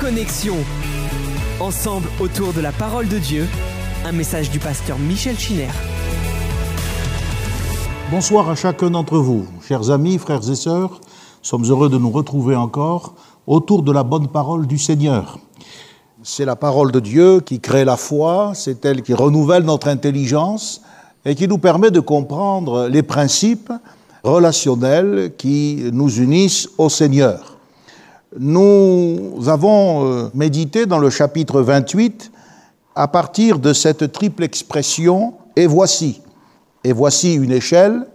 Connexion. Ensemble autour de la parole de Dieu, un message du pasteur Michel Chiner. Bonsoir à chacun d'entre vous, chers amis, frères et sœurs. Sommes heureux de nous retrouver encore autour de la bonne parole du Seigneur. C'est la parole de Dieu qui crée la foi, c'est elle qui renouvelle notre intelligence et qui nous permet de comprendre les principes relationnels qui nous unissent au Seigneur. Nous avons euh, médité dans le chapitre 28 à partir de cette triple expression et voici. Et voici une échelle,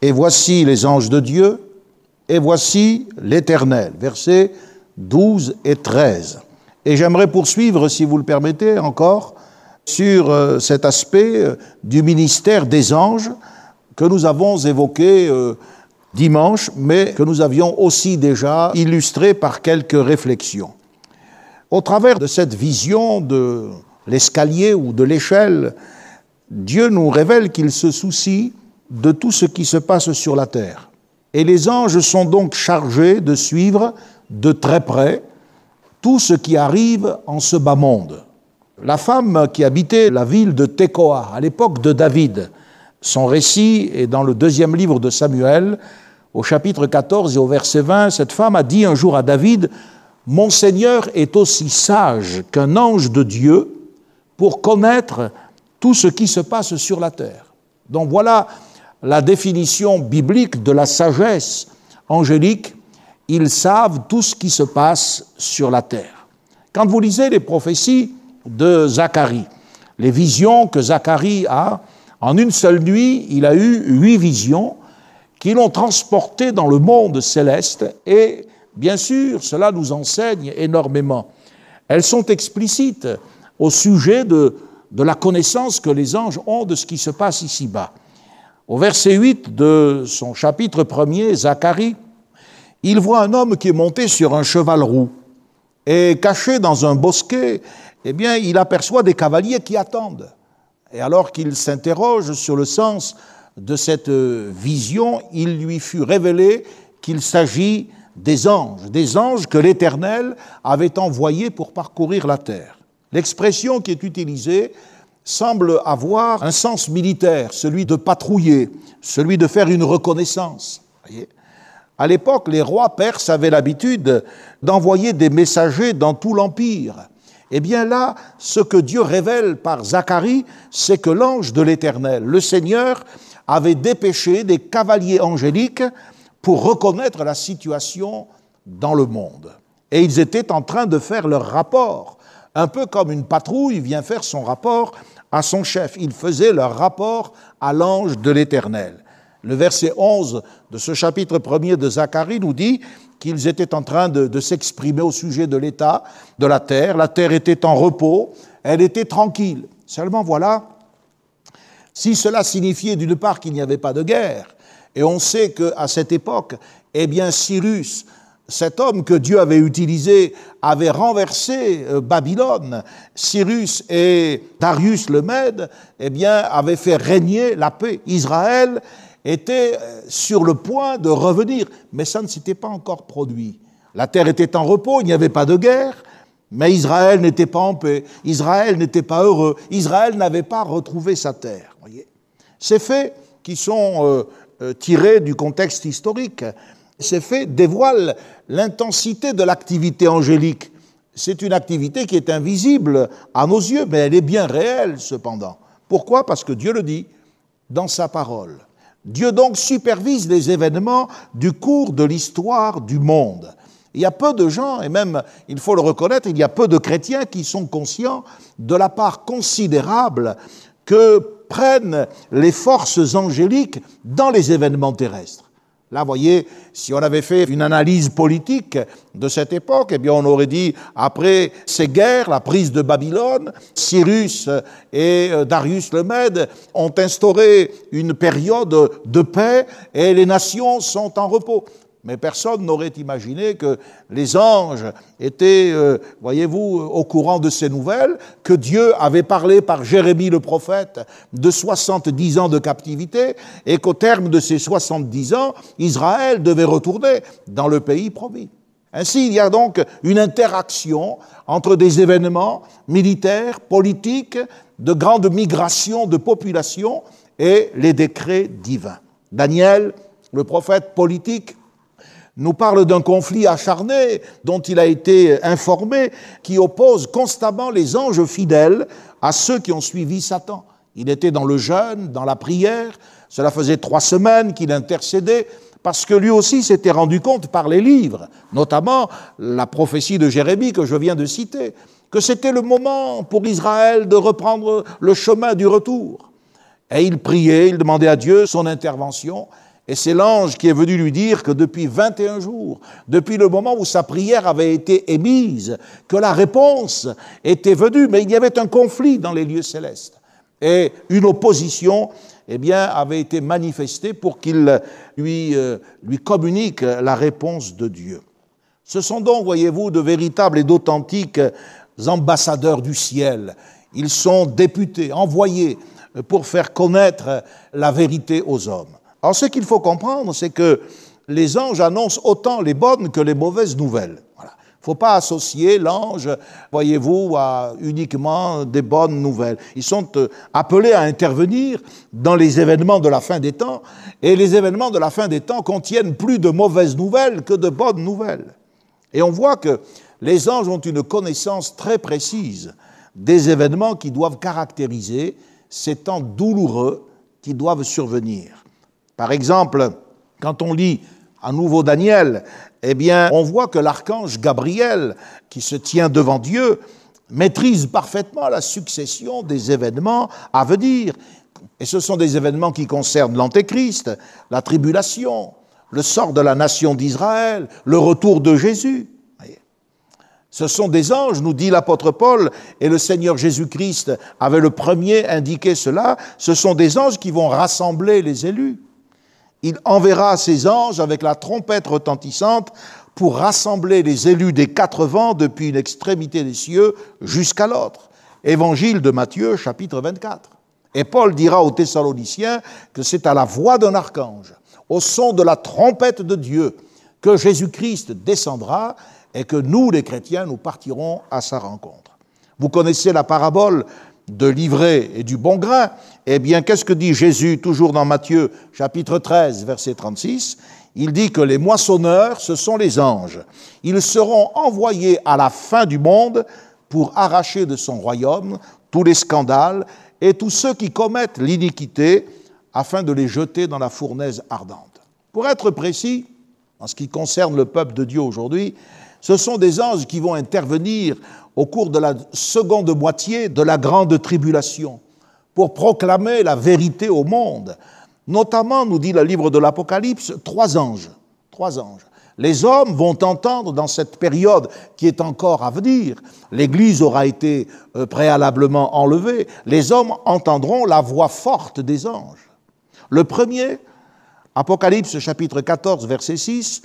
et voici les anges de Dieu, et voici l'Éternel. Versets 12 et 13. Et j'aimerais poursuivre, si vous le permettez, encore sur euh, cet aspect euh, du ministère des anges que nous avons évoqué dimanche, mais que nous avions aussi déjà illustré par quelques réflexions. Au travers de cette vision de l'escalier ou de l'échelle, Dieu nous révèle qu'il se soucie de tout ce qui se passe sur la terre. Et les anges sont donc chargés de suivre de très près tout ce qui arrive en ce bas monde. La femme qui habitait la ville de Tekoa à l'époque de David, son récit est dans le deuxième livre de Samuel, au chapitre 14 et au verset 20, cette femme a dit un jour à David, Mon Seigneur est aussi sage qu'un ange de Dieu pour connaître tout ce qui se passe sur la terre. Donc voilà la définition biblique de la sagesse angélique. Ils savent tout ce qui se passe sur la terre. Quand vous lisez les prophéties de Zacharie, les visions que Zacharie a, en une seule nuit, il a eu huit visions qui l'ont transporté dans le monde céleste et bien sûr, cela nous enseigne énormément. Elles sont explicites au sujet de, la connaissance que les anges ont de ce qui se passe ici-bas. Au verset 8 de son chapitre 1er, Zacharie, il voit un homme qui est monté sur un cheval roux et caché dans un bosquet, eh bien, il aperçoit des cavaliers qui attendent. Et alors qu'il s'interroge sur le sens de cette vision, il lui fut révélé qu'il s'agit des anges, des anges que l'Éternel avait envoyés pour parcourir la terre. L'expression qui est utilisée semble avoir un sens militaire, celui de patrouiller, celui de faire une reconnaissance. à l'époque, les rois perses avaient l'habitude d'envoyer des messagers dans tout l'empire. Eh bien là, ce que Dieu révèle par Zacharie, c'est que l'ange de l'Éternel, le Seigneur, avait dépêché des cavaliers angéliques pour reconnaître la situation dans le monde. Et ils étaient en train de faire leur rapport, un peu comme une patrouille vient faire son rapport à son chef. Ils faisaient leur rapport à l'ange de l'Éternel. Le verset 11 de ce chapitre premier de Zacharie nous dit qu'ils étaient en train de, de s'exprimer au sujet de l'état de la terre. La terre était en repos, elle était tranquille. Seulement voilà, si cela signifiait d'une part qu'il n'y avait pas de guerre, et on sait qu'à cette époque, eh bien, Cyrus, cet homme que Dieu avait utilisé, avait renversé euh, Babylone. Cyrus et Darius le Mède, eh bien, avaient fait régner la paix. Israël était euh, sur le point de revenir, mais ça ne s'était pas encore produit. La terre était en repos, il n'y avait pas de guerre, mais Israël n'était pas en paix, Israël n'était pas heureux, Israël n'avait pas retrouvé sa terre. Ces faits qui sont euh, euh, tirés du contexte historique, ces faits dévoilent l'intensité de l'activité angélique. C'est une activité qui est invisible à nos yeux, mais elle est bien réelle cependant. Pourquoi? Parce que Dieu le dit dans sa parole. Dieu donc supervise les événements du cours de l'histoire du monde. Il y a peu de gens, et même, il faut le reconnaître, il y a peu de chrétiens qui sont conscients de la part considérable que prennent les forces angéliques dans les événements terrestres. Là, voyez, si on avait fait une analyse politique de cette époque, eh bien, on aurait dit, après ces guerres, la prise de Babylone, Cyrus et euh, Darius le Mède ont instauré une période de paix et les nations sont en repos. Mais personne n'aurait imaginé que les anges étaient, euh, voyez-vous, au courant de ces nouvelles, que Dieu avait parlé par Jérémie le prophète de 70 ans de captivité et qu'au terme de ces 70 ans, Israël devait retourner dans le pays promis. Ainsi, il y a donc une interaction entre des événements militaires, politiques, de grandes migrations de population et les décrets divins. Daniel, le prophète politique, nous parle d'un conflit acharné dont il a été informé, qui oppose constamment les anges fidèles à ceux qui ont suivi Satan. Il était dans le jeûne, dans la prière, cela faisait trois semaines qu'il intercédait, parce que lui aussi s'était rendu compte par les livres, notamment la prophétie de Jérémie que je viens de citer, que c'était le moment pour Israël de reprendre le chemin du retour. Et il priait, il demandait à Dieu son intervention, et c'est l'ange qui est venu lui dire que depuis 21 jours, depuis le moment où sa prière avait été émise, que la réponse était venue, mais il y avait un conflit dans les lieux célestes. Et une opposition eh bien, avait été manifestée pour qu'il lui, euh, lui communique la réponse de Dieu. Ce sont donc, voyez-vous, de véritables et d'authentiques ambassadeurs du ciel. Ils sont députés, envoyés pour faire connaître la vérité aux hommes. Alors ce qu'il faut comprendre, c'est que les anges annoncent autant les bonnes que les mauvaises nouvelles. Il ne faut pas associer l'ange, voyez-vous, à uniquement des bonnes nouvelles. Ils sont euh, appelés à intervenir dans les événements de la fin des temps, et les événements de la fin des temps contiennent plus de mauvaises nouvelles que de bonnes nouvelles. Et on voit que les anges ont une connaissance très précise des événements qui doivent caractériser ces temps douloureux qui doivent survenir. Par exemple, quand on lit à nouveau Daniel, eh bien, on voit que l'archange Gabriel, qui se tient devant Dieu, maîtrise parfaitement la succession des événements à venir. Et ce sont des événements qui concernent l'Antéchrist, la tribulation, le sort de la nation d'Israël, le retour de Jésus. Ce sont des anges, nous dit l'apôtre Paul, et le Seigneur Jésus-Christ avait le premier indiqué cela, ce sont des anges qui vont rassembler les élus il enverra ses anges avec la trompette retentissante pour rassembler les élus des quatre vents depuis une extrémité des cieux jusqu'à l'autre. Évangile de Matthieu, chapitre 24. Et Paul dira aux Thessaloniciens que c'est à la voix d'un archange, au son de la trompette de Dieu, que Jésus-Christ descendra et que nous, les chrétiens, nous partirons à sa rencontre. Vous connaissez la parabole de l'ivraie et du bon grain, eh bien, qu'est-ce que dit Jésus toujours dans Matthieu chapitre 13, verset 36 Il dit que les moissonneurs, ce sont les anges. Ils seront envoyés à la fin du monde pour arracher de son royaume tous les scandales et tous ceux qui commettent l'iniquité afin de les jeter dans la fournaise ardente. Pour être précis, en ce qui concerne le peuple de Dieu aujourd'hui, ce sont des anges qui vont intervenir au cours de la seconde moitié de la grande tribulation pour proclamer la vérité au monde. Notamment, nous dit le livre de l'Apocalypse, trois anges. Trois anges. Les hommes vont entendre dans cette période qui est encore à venir, l'Église aura été euh, préalablement enlevée, les hommes entendront la voix forte des anges. Le premier, Apocalypse chapitre 14, verset 6,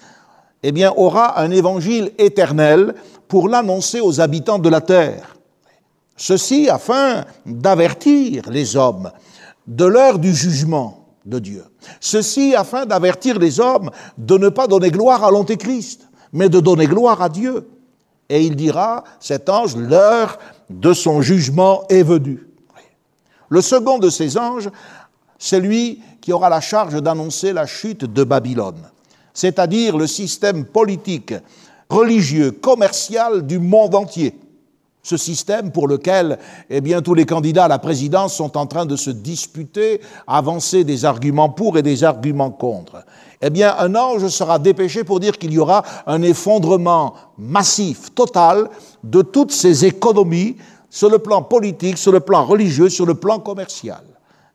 eh aura un évangile éternel pour l'annoncer aux habitants de la terre. Ceci afin d'avertir les hommes de l'heure du jugement de Dieu. Ceci afin d'avertir les hommes de ne pas donner gloire à l'Antéchrist, mais de donner gloire à Dieu. Et il dira, cet ange, l'heure de son jugement est venue. Le second de ces anges, c'est lui qui aura la charge d'annoncer la chute de Babylone, c'est-à-dire le système politique religieux, commercial du monde entier. Ce système pour lequel eh bien, tous les candidats à la présidence sont en train de se disputer, avancer des arguments pour et des arguments contre. Eh bien, un ange sera dépêché pour dire qu'il y aura un effondrement massif, total, de toutes ces économies sur le plan politique, sur le plan religieux, sur le plan commercial.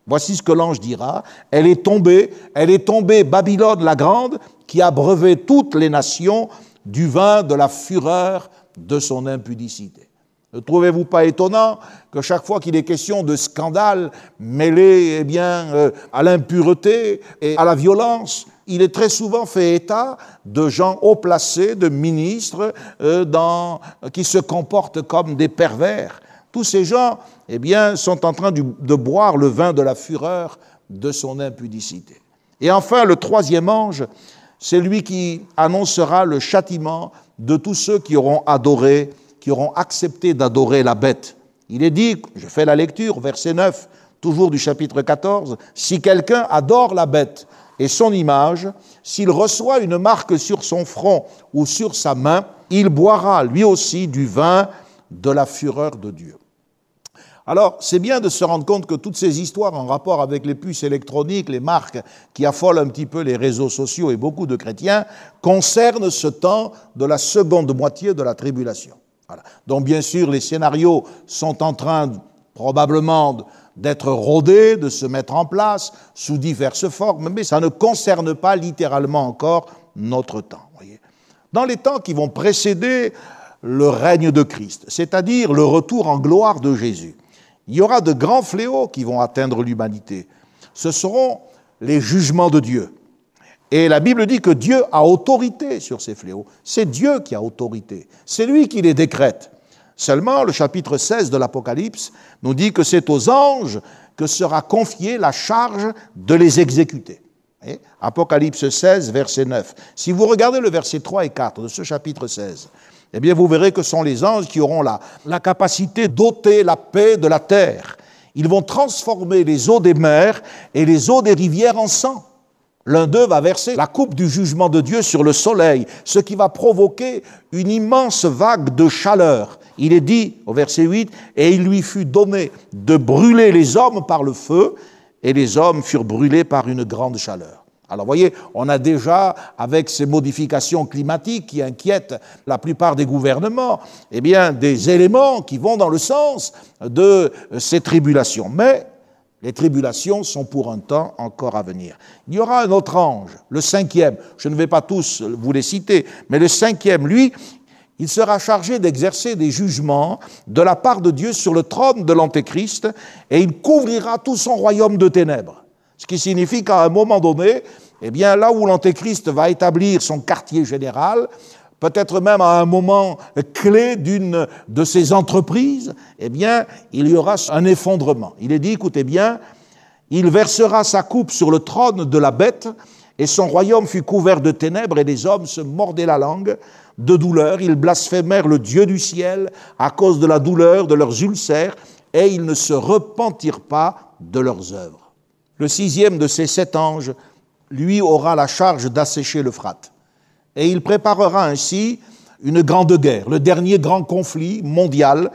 Voici ce que l'ange dira. Elle est tombée, elle est tombée, Babylone la grande, qui a brevé toutes les nations du vin de la fureur de son impudicité. Ne trouvez-vous pas étonnant que chaque fois qu'il est question de scandale mêlé eh euh, à l'impureté et à la violence, il est très souvent fait état de gens haut placés, de ministres euh, qui se comportent comme des pervers. Tous ces gens eh bien, sont en train de boire le vin de la fureur de son impudicité. Et enfin, le troisième ange, C'est lui qui annoncera le châtiment de tous ceux qui auront adoré, qui auront accepté d'adorer la bête. Il est dit, je fais la lecture, verset 9, toujours du chapitre 14, si quelqu'un adore la bête et son image, s'il reçoit une marque sur son front ou sur sa main, il boira lui aussi du vin de la fureur de Dieu. Alors, c'est bien de se rendre compte que toutes ces histoires en rapport avec les puces électroniques, les marques qui affolent un petit peu les réseaux sociaux et beaucoup de chrétiens, concernent ce temps de la seconde moitié de la tribulation. Donc, bien sûr, les scénarios sont en train probablement d'être rodés, de se mettre en place sous diverses formes, mais ça ne concerne pas littéralement encore notre temps. Dans les temps qui vont précéder le règne de Christ, c'est-à-dire le retour en gloire de Jésus, il y aura de grands fléaux qui vont atteindre l'humanité. Ce seront les jugements de Dieu. Et la Bible dit que Dieu a autorité sur ces fléaux. C'est Dieu qui a autorité. C'est lui qui les décrète. Seulement, le chapitre 16 de l'Apocalypse nous dit que c'est aux anges que sera confiée la charge de les exécuter. Apocalypse 16, verset 9. Si vous regardez le verset 3 et 4 de ce chapitre 16, eh bien vous verrez que ce sont les anges qui auront la, la capacité d'ôter la paix de la terre. Ils vont transformer les eaux des mers et les eaux des rivières en sang. L'un d'eux va verser la coupe du jugement de Dieu sur le soleil, ce qui va provoquer une immense vague de chaleur. Il est dit au verset 8, et il lui fut donné de brûler les hommes par le feu, et les hommes furent brûlés par une grande chaleur. Alors, voyez, on a déjà, avec ces modifications climatiques qui inquiètent la plupart des gouvernements, eh des éléments qui vont dans le sens de ces tribulations. Mais les tribulations sont pour un temps encore à venir. Il y aura un autre ange, le cinquième. Je ne vais pas tous vous les citer, mais le cinquième, lui, il sera chargé d'exercer des jugements de la part de Dieu sur le trône de l'Antéchrist et il couvrira tout son royaume de ténèbres. Ce qui signifie qu'à un moment donné, eh bien, là où l'Antéchrist va établir son quartier général, peut-être même à un moment clé d'une de ses entreprises, eh bien, il y aura un effondrement. Il est dit, écoutez bien, il versera sa coupe sur le trône de la bête, et son royaume fut couvert de ténèbres, et les hommes se mordaient la langue de douleur. Ils blasphémèrent le Dieu du ciel à cause de la douleur de leurs ulcères, et ils ne se repentirent pas de leurs œuvres. Le sixième de ces sept anges lui aura la charge d'assécher l'Euphrate. Et il préparera ainsi une grande guerre, le dernier grand conflit mondial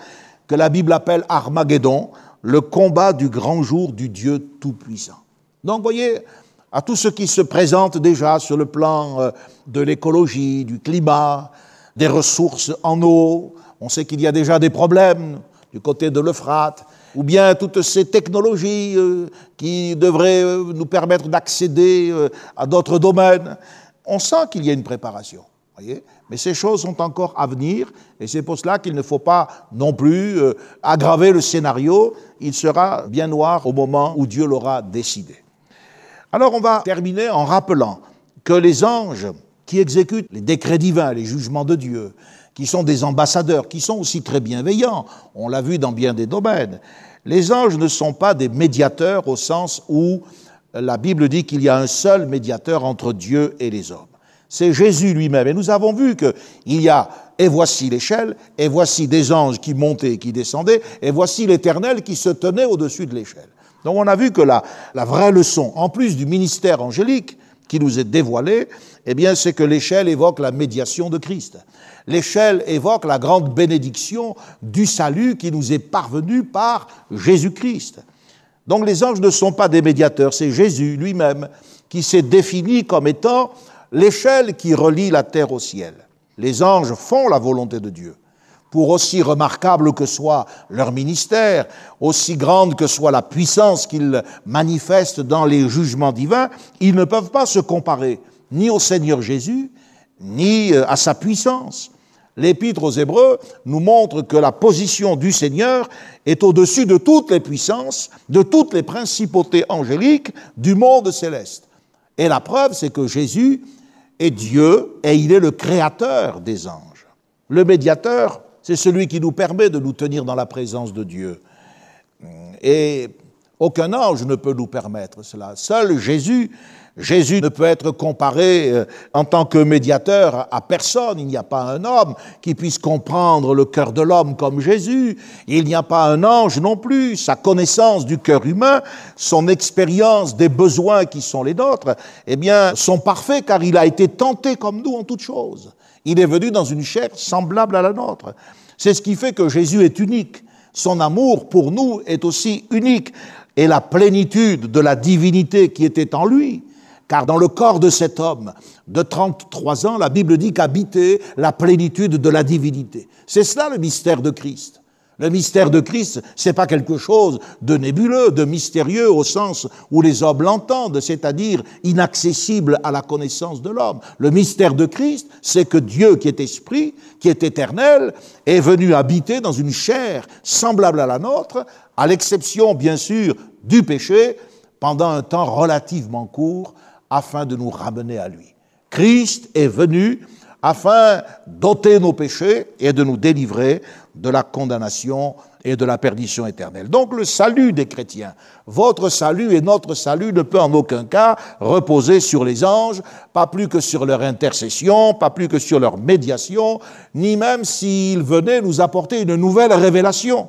que la Bible appelle Armageddon, le combat du grand jour du Dieu Tout-Puissant. Donc, voyez, à tout ce qui se présente déjà sur le plan euh, de l'écologie, du climat, des ressources en eau, on sait qu'il y a déjà des problèmes du côté de l'Euphrate, ou bien toutes ces technologies euh, qui devraient euh, nous permettre d'accéder euh, à d'autres domaines. On sent qu'il y a une préparation, voyez mais ces choses sont encore à venir, et c'est pour cela qu'il ne faut pas non plus aggraver le scénario. Il sera bien noir au moment où Dieu l'aura décidé. Alors on va terminer en rappelant que les anges qui exécutent les décrets divins, les jugements de Dieu, qui sont des ambassadeurs, qui sont aussi très bienveillants. On l'a vu dans bien des domaines. Les anges ne sont pas des médiateurs au sens où la Bible dit qu'il y a un seul médiateur entre Dieu et les hommes. C'est Jésus lui-même. Et nous avons vu qu'il y a, et voici l'échelle, et voici des anges qui montaient et qui descendaient, et voici l'Éternel qui se tenait au-dessus de l'échelle. Donc on a vu que la, la vraie leçon, en plus du ministère angélique qui nous est dévoilé, eh bien, c'est que l'échelle évoque la médiation de Christ. L'échelle évoque la grande bénédiction du salut qui nous est parvenu par Jésus-Christ. Donc les anges ne sont pas des médiateurs, c'est Jésus lui-même qui s'est défini comme étant l'échelle qui relie la terre au ciel. Les anges font la volonté de Dieu. Pour aussi remarquable que soit leur ministère, aussi grande que soit la puissance qu'ils manifestent dans les jugements divins, ils ne peuvent pas se comparer ni au Seigneur Jésus, ni euh, à sa puissance. L'épître aux Hébreux nous montre que la position du Seigneur est au-dessus de toutes les puissances, de toutes les principautés angéliques du monde céleste. Et la preuve, c'est que Jésus est Dieu et il est le créateur des anges. Le médiateur, c'est celui qui nous permet de nous tenir dans la présence de Dieu. Et Aucun ange ne peut nous permettre cela. Seul Jésus Jésus ne peut être comparé euh, en tant que médiateur à personne. Il n'y a pas un homme qui puisse comprendre le cœur de l'homme comme Jésus. Il n'y a pas un ange non plus. Sa connaissance du cœur humain, son expérience des besoins qui sont les nôtres, eh bien, sont parfaits car il a été tenté comme nous en toutes choses. Il est venu dans une chair semblable à la nôtre. C'est ce qui fait que Jésus est unique. Son amour pour nous est aussi unique. Et la plénitude de la divinité qui était en lui car dans le corps de cet homme de 33 ans, la Bible dit qu'habitait la plénitude de la divinité. C'est cela le mystère de Christ. Le mystère de Christ, c'est pas quelque chose de nébuleux, de mystérieux au sens où les hommes l'entendent, c'est-à-dire inaccessible à la connaissance de l'homme. Le mystère de Christ, c'est que Dieu qui est esprit, qui est éternel, est venu habiter dans une chair semblable à la nôtre, à l'exception bien sûr du péché, pendant un temps relativement court, afin de nous ramener à lui. Christ est venu afin d'ôter nos péchés et de nous délivrer de la condamnation et de la perdition éternelle. Donc le salut des chrétiens, votre salut et notre salut ne peut en aucun cas reposer sur les anges, pas plus que sur leur intercession, pas plus que sur leur médiation, ni même s'ils venaient nous apporter une nouvelle révélation.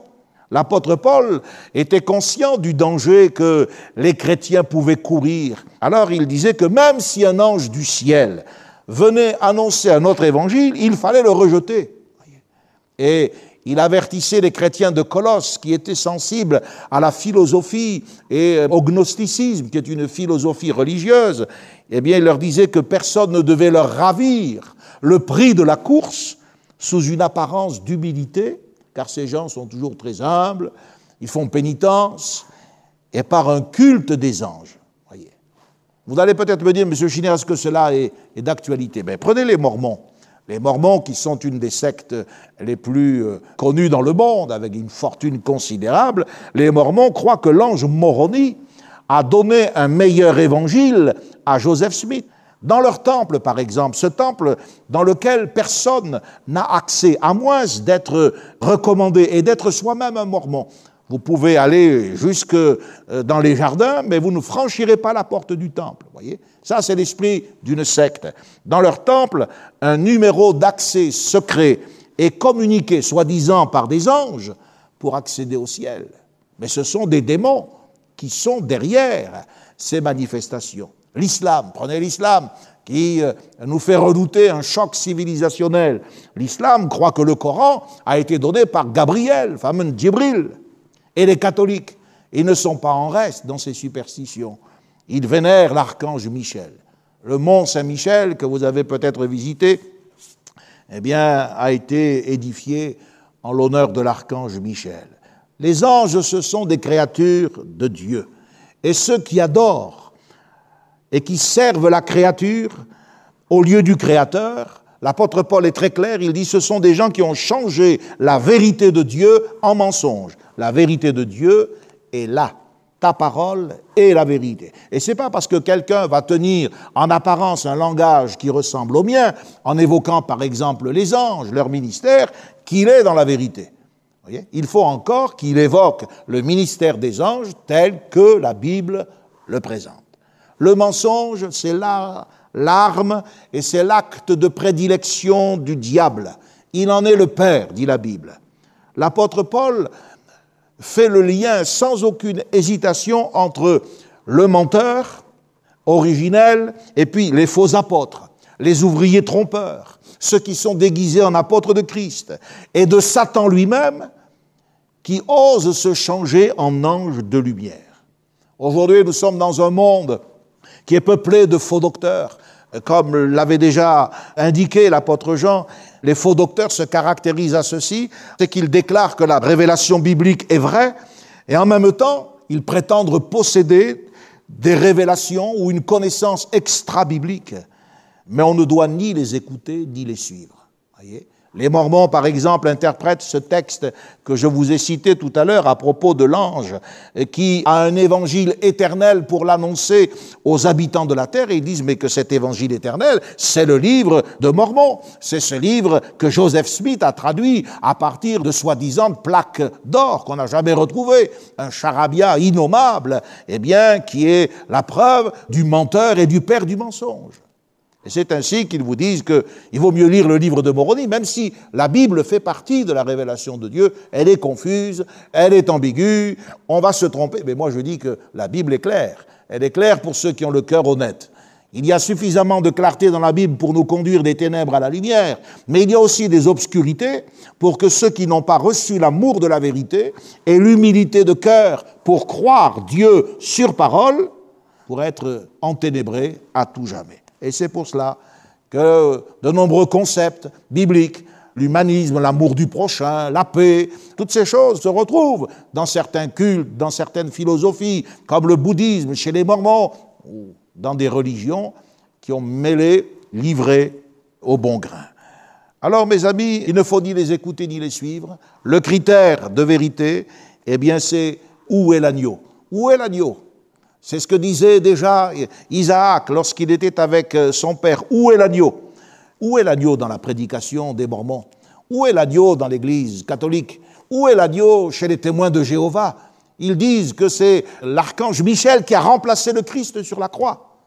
L'apôtre Paul était conscient du danger que les chrétiens pouvaient courir. Alors il disait que même si un ange du ciel venait annoncer un autre évangile, il fallait le rejeter. Et il avertissait les chrétiens de Colosse qui étaient sensibles à la philosophie et au gnosticisme, qui est une philosophie religieuse. Eh bien, il leur disait que personne ne devait leur ravir le prix de la course sous une apparence d'humilité, car ces gens sont toujours très humbles, ils font pénitence, et par un culte des anges. Vous allez peut-être me dire, Monsieur Chiner, est-ce que cela est, d'actualité? Ben, Prenez les Mormons. Les Mormons, qui sont une des sectes les plus euh, connues dans le monde, avec une fortune considérable, les Mormons croient que l'ange Moroni a donné un meilleur évangile à Joseph Smith. Dans leur temple, par exemple, ce temple dans lequel personne n'a accès, à moins d'être recommandé et d'être soi-même un mormon. Vous pouvez aller jusque euh, dans les jardins, mais vous ne franchirez pas la porte du temple. Voyez, ça c'est l'esprit d'une secte. Dans leur temple, un numéro d'accès secret est communiqué, soi-disant par des anges, pour accéder au ciel. Mais ce sont des démons qui sont derrière ces manifestations. L'islam, prenez l'islam, qui euh, nous fait redouter un choc civilisationnel. L'islam croit que le Coran a été donné par Gabriel, fameux Djibril. Et les catholiques, ils ne sont pas en reste dans ces superstitions. Ils vénèrent l'archange Michel. Le mont Saint-Michel, que vous avez peut-être visité, eh bien, a été édifié en l'honneur de l'archange Michel. Les anges, ce sont des créatures de Dieu. Et ceux qui adorent et qui servent la créature au lieu du Créateur. L'apôtre Paul est très clair, il dit ce sont des gens qui ont changé la vérité de Dieu en mensonge. La vérité de Dieu est là. Ta parole est la vérité. Et c'est pas parce que quelqu'un va tenir en apparence un langage qui ressemble au mien, en évoquant par exemple les anges, leur ministère, qu'il est dans la vérité. Il faut encore qu'il évoque le ministère des anges tel que la Bible le présente. Le mensonge, c'est l'arme et c'est l'acte de prédilection du diable. Il en est le père, dit la Bible. L'apôtre Paul fait le lien sans aucune hésitation entre le menteur originel et puis les faux apôtres, les ouvriers trompeurs, ceux qui sont déguisés en apôtres de Christ, et de Satan lui-même qui ose se changer en ange de lumière. Aujourd'hui, nous sommes dans un monde qui est peuplé de faux docteurs. Comme l'avait déjà indiqué l'apôtre Jean, les faux docteurs se caractérisent à ceci, c'est qu'ils déclarent que la révélation biblique est vraie, et en même temps, ils prétendent posséder des révélations ou une connaissance extra-biblique. Mais on ne doit ni les écouter, ni les suivre. Les Mormons, par exemple, interprètent ce texte que je vous ai cité tout à l'heure à propos de l'ange, qui a un évangile éternel pour l'annoncer aux habitants de la terre, et ils disent, mais que cet évangile éternel, c'est le livre de Mormon. C'est ce livre que Joseph Smith a traduit à partir de soi-disant plaques d'or qu'on n'a jamais retrouvées. Un charabia innommable, eh bien, qui est la preuve du menteur et du père du mensonge. C'est ainsi qu'ils vous disent qu'il vaut mieux lire le livre de Moroni, même si la Bible fait partie de la révélation de Dieu, elle est confuse, elle est ambiguë, on va se tromper. Mais moi je dis que la Bible est claire. Elle est claire pour ceux qui ont le cœur honnête. Il y a suffisamment de clarté dans la Bible pour nous conduire des ténèbres à la lumière, mais il y a aussi des obscurités pour que ceux qui n'ont pas reçu l'amour de la vérité et l'humilité de cœur pour croire Dieu sur parole, pour être enténébrés à tout jamais. Et c'est pour cela que de nombreux concepts bibliques, l'humanisme, l'amour du prochain, la paix, toutes ces choses se retrouvent dans certains cultes, dans certaines philosophies, comme le bouddhisme chez les Mormons, ou dans des religions qui ont mêlé, livré au bon grain. Alors, mes amis, il ne faut ni les écouter ni les suivre. Le critère de vérité, eh bien, c'est où est l'agneau? Où est l'agneau? C'est ce que disait déjà Isaac lorsqu'il était avec euh, son père. Où est l'agneau? Où est l'agneau dans la prédication des Mormons? Où est l'agneau dans l'Église catholique? Où est l'agneau chez les témoins de Jéhovah? Ils disent que c'est l'archange Michel qui a remplacé le Christ sur la croix.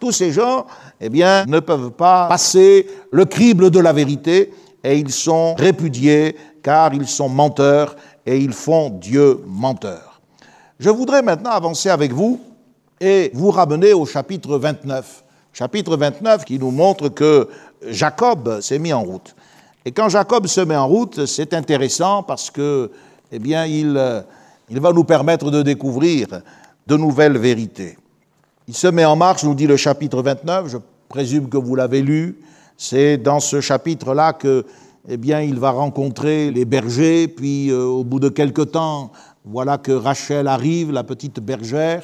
Tous ces gens, eh bien, ne peuvent pas passer le crible de la vérité et ils sont répudiés car ils sont menteurs et ils font Dieu menteur. Je voudrais maintenant avancer avec vous et vous ramener au chapitre 29. Chapitre 29 qui nous montre que Jacob s'est mis en route. Et quand Jacob se met en route, c'est intéressant parce que, eh bien, il, il va nous permettre de découvrir de nouvelles vérités. Il se met en marche, nous dit le chapitre 29, je présume que vous l'avez lu, c'est dans ce chapitre-là que, eh bien, il va rencontrer les bergers, puis euh, au bout de quelque temps, voilà que Rachel arrive, la petite bergère.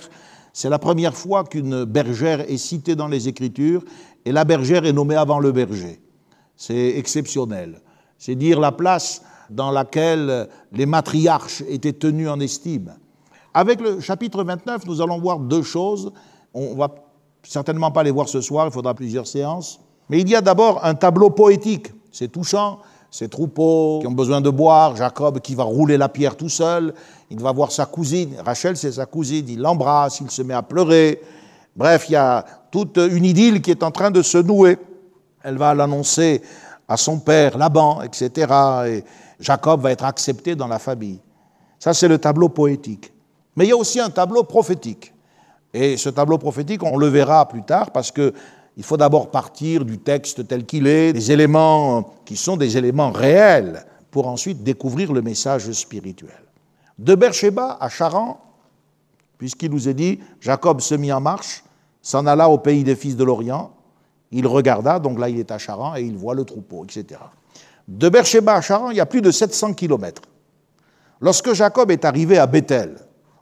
C'est la première fois qu'une bergère est citée dans les Écritures, et la bergère est nommée avant le berger. C'est exceptionnel. C'est dire la place dans laquelle les matriarches étaient tenus en estime. Avec le chapitre 29, nous allons voir deux choses. On va certainement pas les voir ce soir, il faudra plusieurs séances. Mais il y a d'abord un tableau poétique. C'est touchant ses troupeaux qui ont besoin de boire, Jacob qui va rouler la pierre tout seul, il va voir sa cousine, Rachel c'est sa cousine, il l'embrasse, il se met à pleurer. Bref, il y a toute une idylle qui est en train de se nouer. Elle va l'annoncer à son père, Laban, etc. Et Jacob va être accepté dans la famille. Ça, c'est le tableau poétique. Mais il y a aussi un tableau prophétique. Et ce tableau prophétique, on le verra plus tard parce que il faut d'abord partir du texte tel qu'il est, des éléments qui sont des éléments réels, pour ensuite découvrir le message spirituel. De Beersheba à Charan, puisqu'il nous est dit, Jacob se mit en marche, s'en alla au pays des fils de l'Orient, il regarda, donc là il est à Charan, et il voit le troupeau, etc. De Beersheba à Charan, il y a plus de 700 kilomètres. Lorsque Jacob est arrivé à Bethel,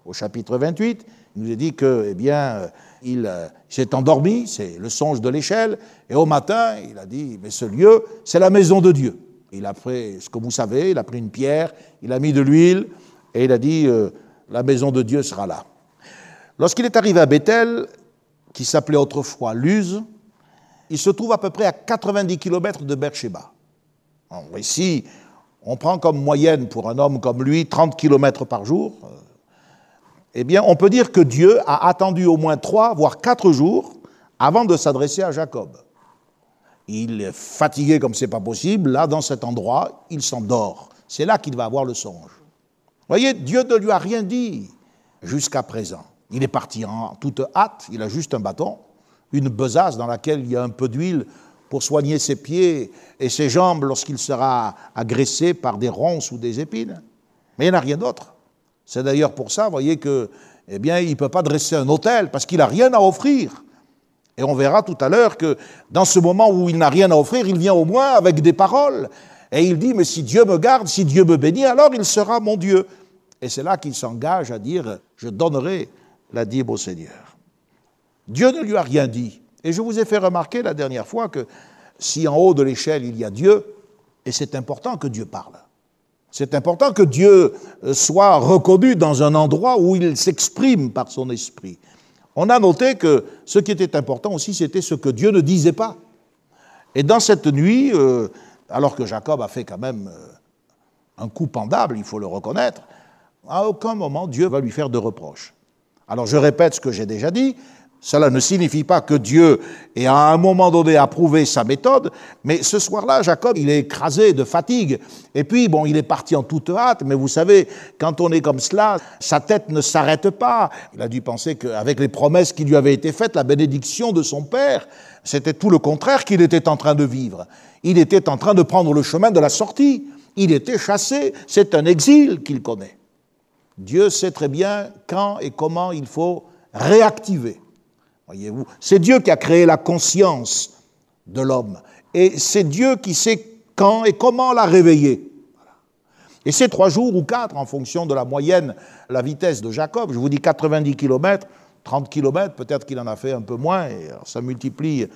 au chapitre 28, il nous est dit que, eh bien, il euh, s'est endormi, c'est le songe de l'échelle, et au matin, il a dit, mais ce lieu, c'est la maison de Dieu. Il a pris ce que vous savez, il a pris une pierre, il a mis de l'huile, et il a dit, euh, la maison de Dieu sera là. Lorsqu'il est arrivé à Bethel, qui s'appelait autrefois Luz, il se trouve à peu près à 90 km de Beersheba. ici, on prend comme moyenne pour un homme comme lui 30 km par jour, euh, eh bien, on peut dire que Dieu a attendu au moins trois, voire quatre jours avant de s'adresser à Jacob. Il est fatigué comme c'est pas possible. Là, dans cet endroit, il s'endort. C'est là qu'il va avoir le songe. Voyez, Dieu ne lui a rien dit jusqu'à présent. Il est parti en toute hâte. Il a juste un bâton, une besace dans laquelle il y a un peu d'huile pour soigner ses pieds et ses jambes lorsqu'il sera agressé par des ronces ou des épines. Mais il n'y a rien d'autre. C'est d'ailleurs pour ça, vous voyez, que, eh il ne peut pas dresser un hôtel parce qu'il n'a rien à offrir. Et on verra tout à l'heure que dans ce moment où il n'a rien à offrir, il vient au moins avec des paroles. Et il dit, mais si Dieu me garde, si Dieu me bénit, alors il sera mon Dieu. Et c'est là qu'il s'engage à dire, je donnerai la dîme au Seigneur. Dieu ne lui a rien dit. Et je vous ai fait remarquer la dernière fois que si en haut de l'échelle il y a Dieu, Et c'est important que Dieu parle. C'est important que Dieu euh, soit reconnu dans un endroit où il s'exprime par son esprit. On a noté que ce qui était important aussi, c'était ce que Dieu ne disait pas. Et dans cette nuit, euh, alors que Jacob a fait quand même euh, un coup pendable, il faut le reconnaître, à aucun moment Dieu va lui faire de reproches. Alors je répète ce que j'ai déjà dit, cela ne signifie pas que Dieu ait à un moment donné approuvé sa méthode, mais ce soir-là, Jacob, il est écrasé de fatigue. Et puis, bon, il est parti en toute hâte, mais vous savez, quand on est comme cela, sa tête ne s'arrête pas. Il a dû penser qu'avec les promesses qui lui avaient été faites, la bénédiction de son père, c'était tout le contraire qu'il était en train de vivre. Il était en train de prendre le chemin de la sortie. Il était chassé. C'est un exil qu'il connaît. Dieu sait très bien quand et comment il faut réactiver Voyez-vous, c'est Dieu qui a créé la conscience de l'homme. Et c'est Dieu qui sait quand et comment la réveiller. Et c'est trois jours ou quatre en fonction de la moyenne, la vitesse de Jacob. Je vous dis 90 km, 30 km, peut-être qu'il en a fait un peu moins, et ça multiplie,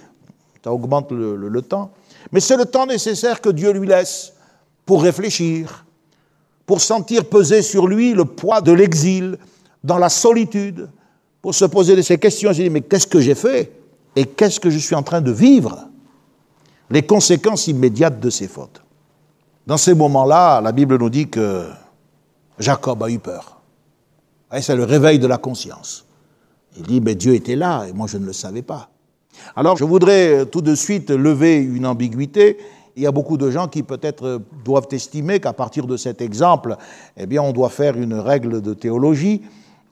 ça augmente le, le temps. Mais c'est le temps nécessaire que Dieu lui laisse pour réfléchir, pour sentir peser sur lui le poids de l'exil, dans la solitude, pour se poser ces questions. J'ai dit, mais qu'est-ce que j'ai fait et qu'est-ce que je suis en train de vivre? Les conséquences immédiates de ces fautes. Dans ces moments-là, la Bible nous dit que Jacob a eu peur. C'est le réveil de la conscience. Il dit, mais Dieu était là et moi je ne le savais pas. Alors je voudrais tout de suite lever une ambiguïté. Il y a beaucoup de gens qui peut-être doivent estimer qu'à partir de cet exemple, eh bien, on doit faire une règle de théologie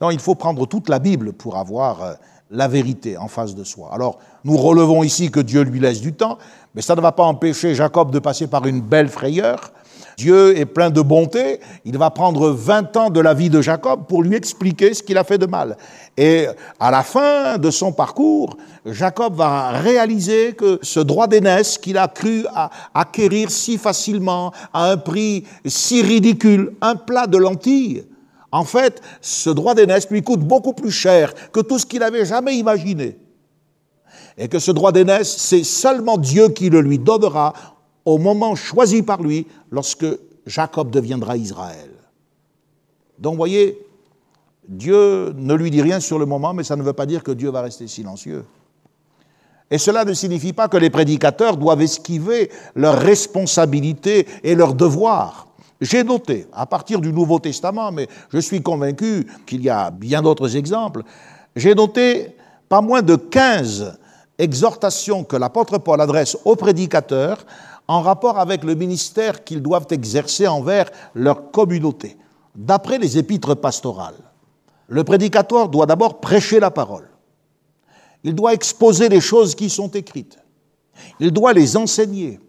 non, il faut prendre toute la Bible pour avoir euh, la vérité en face de soi. Alors, nous relevons ici que Dieu lui laisse du temps, mais ça ne va pas empêcher Jacob de passer par une belle frayeur. Dieu est plein de bonté, il va prendre 20 ans de la vie de Jacob pour lui expliquer ce qu'il a fait de mal. Et à la fin de son parcours, Jacob va réaliser que ce droit d'aînesse qu'il a cru acquérir si facilement, à un prix si ridicule, un plat de lentilles, en fait, ce droit d'aînesse lui coûte beaucoup plus cher que tout ce qu'il avait jamais imaginé. Et que ce droit d'aînesse, c'est seulement Dieu qui le lui donnera au moment choisi par lui lorsque Jacob deviendra Israël. Donc, voyez, Dieu ne lui dit rien sur le moment, mais ça ne veut pas dire que Dieu va rester silencieux. Et cela ne signifie pas que les prédicateurs doivent esquiver leurs responsabilités et leurs devoirs. J'ai noté, à partir du Nouveau Testament, mais je suis convaincu qu'il y a bien d'autres exemples, j'ai noté pas moins de 15 exhortations que l'apôtre Paul adresse aux prédicateurs en rapport avec le ministère qu'ils doivent exercer envers leur communauté. D'après les épîtres pastorales, le prédicateur doit d'abord prêcher la parole. Il doit exposer les choses qui sont écrites. Il doit les enseigner,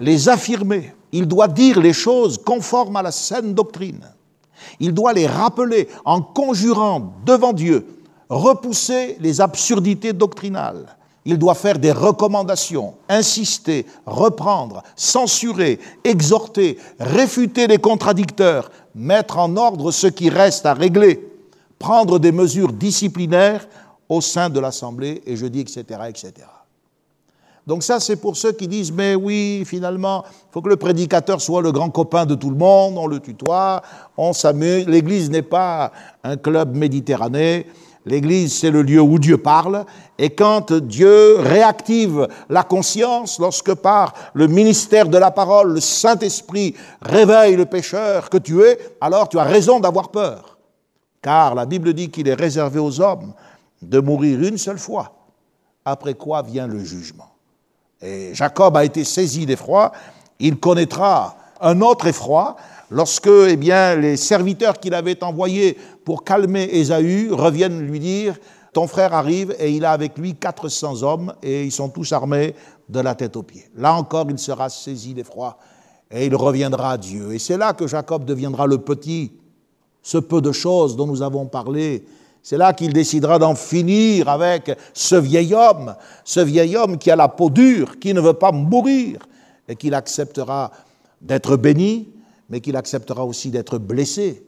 les affirmer, il doit dire les choses conformes à la saine doctrine. Il doit les rappeler en conjurant devant Dieu, repousser les absurdités doctrinales. Il doit faire des recommandations, insister, reprendre, censurer, exhorter, réfuter les contradicteurs, mettre en ordre ce qui reste à régler, prendre des mesures disciplinaires au sein de l'Assemblée, et je dis etc., etc. Donc ça, c'est pour ceux qui disent, mais oui, finalement, il faut que le prédicateur soit le grand copain de tout le monde, on le tutoie, on s'amuse. L'Église n'est pas un club méditerranéen, l'Église, c'est le lieu où Dieu parle, et quand Dieu réactive la conscience, lorsque par le ministère de la parole, le Saint-Esprit réveille le pécheur que tu es, alors tu as raison d'avoir peur. Car la Bible dit qu'il est réservé aux hommes de mourir une seule fois, après quoi vient le jugement. Et Jacob a été saisi d'effroi. Il connaîtra un autre effroi lorsque eh bien, les serviteurs qu'il avait envoyés pour calmer Ésaü reviennent lui dire Ton frère arrive et il a avec lui 400 hommes et ils sont tous armés de la tête aux pieds. Là encore, il sera saisi d'effroi et il reviendra à Dieu. Et c'est là que Jacob deviendra le petit, ce peu de choses dont nous avons parlé c'est là qu'il décidera d'en finir avec ce vieil homme, ce vieil homme qui a la peau dure, qui ne veut pas mourir, et qu'il acceptera d'être béni, mais qu'il acceptera aussi d'être blessé.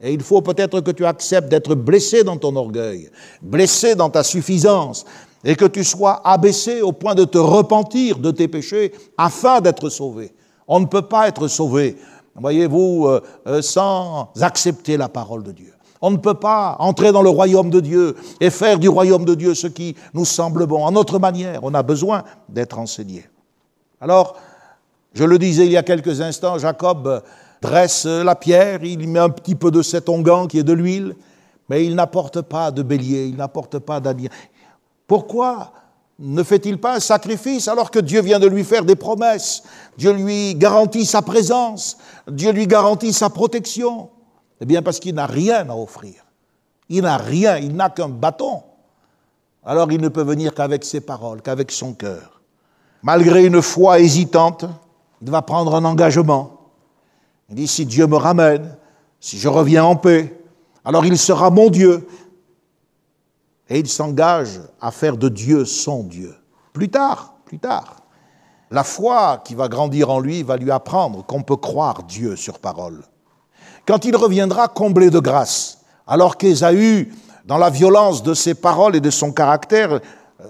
Et il faut peut-être que tu acceptes d'être blessé dans ton orgueil, blessé dans ta suffisance, et que tu sois abaissé au point de te repentir de tes péchés afin d'être sauvé. On ne peut pas être sauvé, voyez-vous, euh, euh, sans accepter la parole de Dieu. On ne peut pas entrer dans le royaume de Dieu et faire du royaume de Dieu ce qui nous semble bon. À notre manière, on a besoin d'être enseigné. Alors, je le disais il y a quelques instants, Jacob dresse la pierre, il met un petit peu de cet onguent qui est de l'huile, mais il n'apporte pas de bélier, il n'apporte pas d'agneau. Pourquoi ne fait-il pas un sacrifice alors que Dieu vient de lui faire des promesses? Dieu lui garantit sa présence, Dieu lui garantit sa protection. Eh bien, parce qu'il n'a rien à offrir. Il n'a rien, il n'a qu'un bâton. Alors il ne peut venir qu'avec ses paroles, qu'avec son cœur. Malgré une foi hésitante, il va prendre un engagement. Il dit, si Dieu me ramène, si je reviens en paix, alors il sera mon Dieu. Et il s'engage à faire de Dieu son Dieu. Plus tard, plus tard, la foi qui va grandir en lui va lui apprendre qu'on peut croire Dieu sur parole. Quand il reviendra comblé de grâce, alors qu'Ésaü, dans la violence de ses paroles et de son caractère, euh,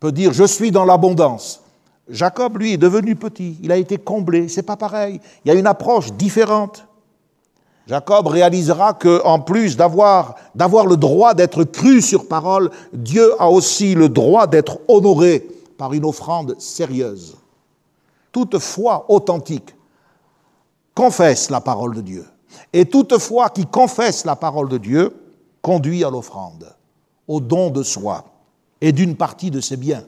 peut dire Je suis dans l'abondance. Jacob, lui, est devenu petit, il a été comblé, c'est pas pareil, il y a une approche différente. Jacob réalisera que, en plus d'avoir, d'avoir le droit d'être cru sur parole, Dieu a aussi le droit d'être honoré par une offrande sérieuse. Toute foi authentique confesse la parole de Dieu. Et toute foi qui confesse la parole de Dieu conduit à l'offrande, au don de soi et d'une partie de ses biens.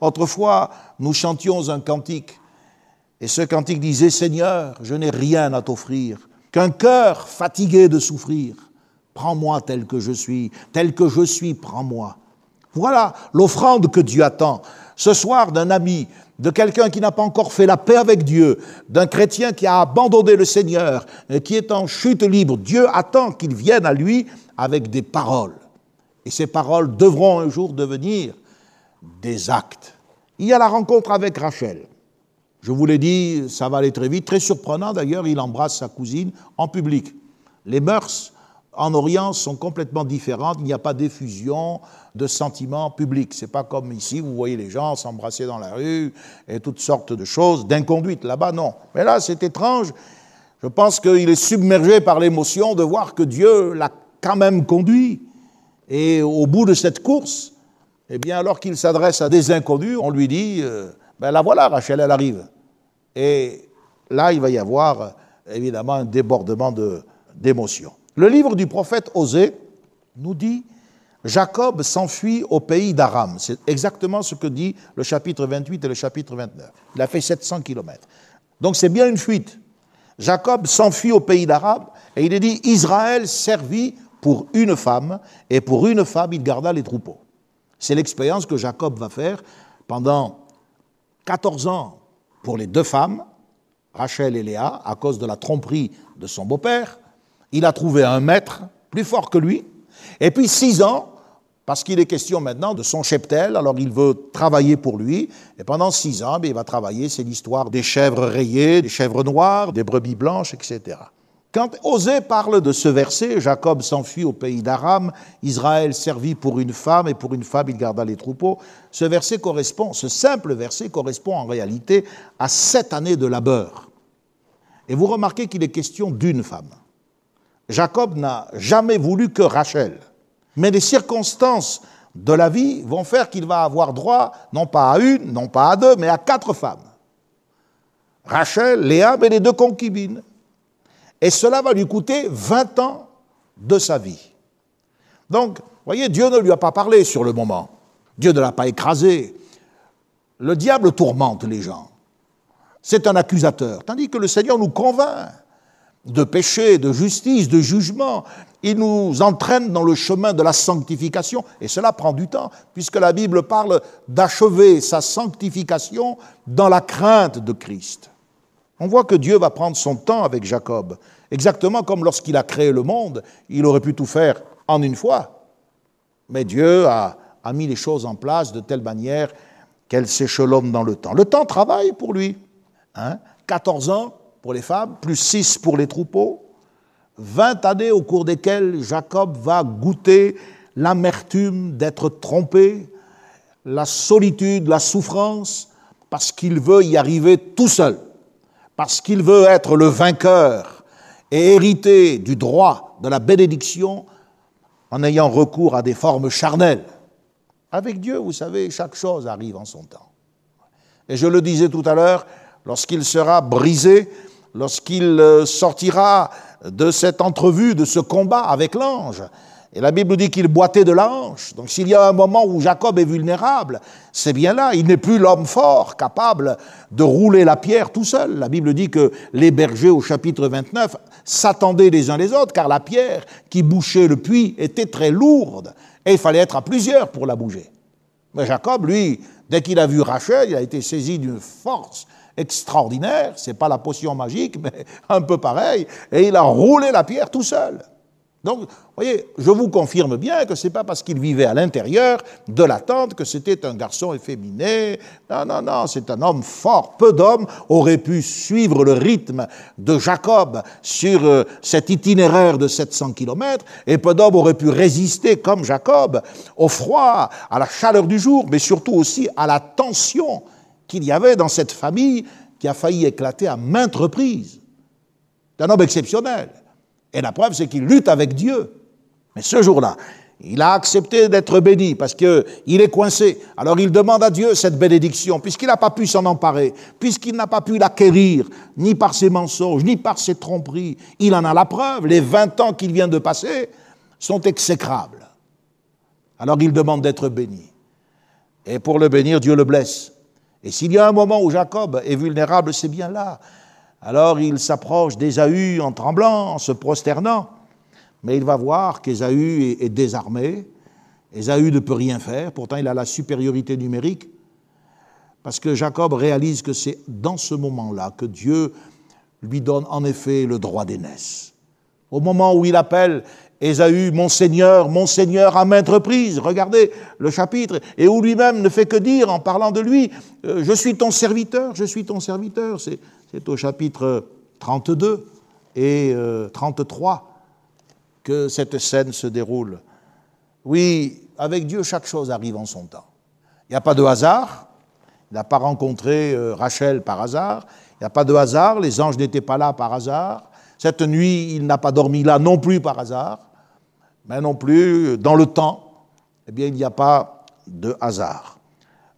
Autrefois, nous chantions un cantique, et ce cantique disait, Seigneur, je n'ai rien à t'offrir, qu'un cœur fatigué de souffrir. Prends-moi tel que je suis, tel que je suis, prends-moi. Voilà l'offrande que Dieu attend. Ce soir, d'un ami, de quelqu'un qui n'a pas encore fait la paix avec Dieu, d'un chrétien qui a abandonné le Seigneur, qui est en chute libre, Dieu attend qu'il vienne à lui avec des paroles. Et ces paroles devront un jour devenir des actes. Il y a la rencontre avec Rachel. Je vous l'ai dit, ça va aller très vite. Très surprenant d'ailleurs, il embrasse sa cousine en public. Les mœurs en Orient sont complètement différentes. Il n'y a pas d'effusion de sentiments publics. C'est pas comme ici, vous voyez les gens s'embrasser dans la rue et toutes sortes de choses d'inconduite. Là-bas, non. Mais là, c'est étrange. Je pense qu'il est submergé par l'émotion de voir que Dieu l'a quand même conduit. Et au bout de cette course, eh bien, alors qu'il s'adresse à des inconnus, on lui dit, euh, ben la voilà, Rachel, elle arrive. Et là, il va y avoir évidemment un débordement d'émotions. Le livre du prophète Osée nous dit Jacob s'enfuit au pays d'Aram. C'est exactement ce que dit le chapitre 28 et le chapitre 29. Il a fait 700 kilomètres. Donc c'est bien une fuite. Jacob s'enfuit au pays d'Aram et il est dit Israël servit pour une femme et pour une femme il garda les troupeaux. C'est l'expérience que Jacob va faire pendant 14 ans pour les deux femmes, Rachel et Léa, à cause de la tromperie de son beau-père. Il a trouvé un maître plus fort que lui. Et puis six ans, parce qu'il est question maintenant de son cheptel, alors il veut travailler pour lui. Et pendant six ans, ben, il va travailler, c'est l'histoire des chèvres rayées, des chèvres noires, des brebis blanches, etc. Quand Osée parle de ce verset, Jacob s'enfuit au pays d'Aram, Israël servit pour une femme et pour une femme il garda les troupeaux. Ce verset correspond, ce simple verset correspond en réalité à sept années de labeur. Et vous remarquez qu'il est question d'une femme. Jacob n'a jamais voulu que Rachel. Mais les circonstances de la vie vont faire qu'il va avoir droit non pas à une, non pas à deux, mais à quatre femmes. Rachel, Léa, et les deux concubines. Et cela va lui coûter 20 ans de sa vie. Donc, voyez, Dieu ne lui a pas parlé sur le moment. Dieu ne l'a pas écrasé. Le diable tourmente les gens. C'est un accusateur. Tandis que le Seigneur nous convainc de péché, de justice, de jugement. Il nous entraîne dans le chemin de la sanctification. Et cela prend du temps, puisque la Bible parle d'achever sa sanctification dans la crainte de Christ. On voit que Dieu va prendre son temps avec Jacob, exactement comme lorsqu'il a créé le monde, il aurait pu tout faire en une fois. Mais Dieu a, mis les choses en place de telle manière qu'elles s'échelonnent dans le temps. Le temps travaille pour lui. Hein 14 ans pour les femmes, plus 6 pour les troupeaux. 20 années au cours desquelles Jacob va goûter l'amertume d'être trompé, la solitude, la souffrance, parce qu'il veut y arriver tout seul. parce qu'il veut être le vainqueur et hériter du droit de la bénédiction en ayant recours à des formes charnelles. Avec Dieu, vous savez, chaque chose arrive en son temps. Et je le disais tout à l'heure, lorsqu'il sera brisé, lorsqu'il euh, sortira de cette entrevue, de ce combat avec l'ange, et la Bible dit qu'il boitait de la hanche. Donc s'il y a un moment où Jacob est vulnérable, c'est bien là. Il n'est plus l'homme fort, capable de rouler la pierre tout seul. La Bible dit que les bergers au chapitre 29 s'attendaient les uns les autres, car la pierre qui bouchait le puits était très lourde, et il fallait être à plusieurs pour la bouger. Mais Jacob, lui, dès qu'il a vu Rachel, il a été saisi d'une force extraordinaire. C'est pas la potion magique, mais un peu pareil, et il a roulé la pierre tout seul. Donc, vous voyez, je vous confirme bien que ce n'est pas parce qu'il vivait à l'intérieur de la tente que c'était un garçon efféminé. Non, non, non, c'est un homme fort. Peu d'hommes auraient pu suivre le rythme de Jacob sur euh, cet itinéraire de 700 kilomètres, et peu d'hommes auraient pu résister, comme Jacob, au froid, à la chaleur du jour, mais surtout aussi à la tension qu'il y avait dans cette famille qui a failli éclater à maintes reprises. C'est un homme exceptionnel. Et la preuve, c'est qu'il lutte avec Dieu. Mais ce jour-là, il a accepté d'être béni parce qu'il est coincé. Alors il demande à Dieu cette bénédiction, puisqu'il n'a pas pu s'en emparer, puisqu'il n'a pas pu l'acquérir, ni par ses mensonges, ni par ses tromperies. Il en a la preuve. Les 20 ans qu'il vient de passer sont exécrables. Alors il demande d'être béni. Et pour le bénir, Dieu le blesse. Et s'il y a un moment où Jacob est vulnérable, c'est bien là. Alors il s'approche d'Ésaü en tremblant, en se prosternant, mais il va voir qu'Ésaü est, désarmé. Ésaü ne peut rien faire, pourtant il a la supériorité numérique, parce que Jacob réalise que c'est dans ce moment-là que Dieu lui donne en effet le droit d'aînesse. Au moment où il appelle Ésaü, mon Seigneur, mon Seigneur à maintes reprises, regardez le chapitre, et où lui-même ne fait que dire en parlant de lui, euh, je suis ton serviteur, je suis ton serviteur. C'est au chapitre 32 et 33 euh, que cette scène se déroule. Oui, avec Dieu, chaque chose arrive en son temps. Il n'y a pas de hasard. Il n'a pas rencontré euh, Rachel par hasard. Il n'y a pas de hasard. Les anges n'étaient pas là par hasard. Cette nuit, il n'a pas dormi là non plus par hasard. Mais non plus, dans le temps, eh bien, il n'y a pas de hasard.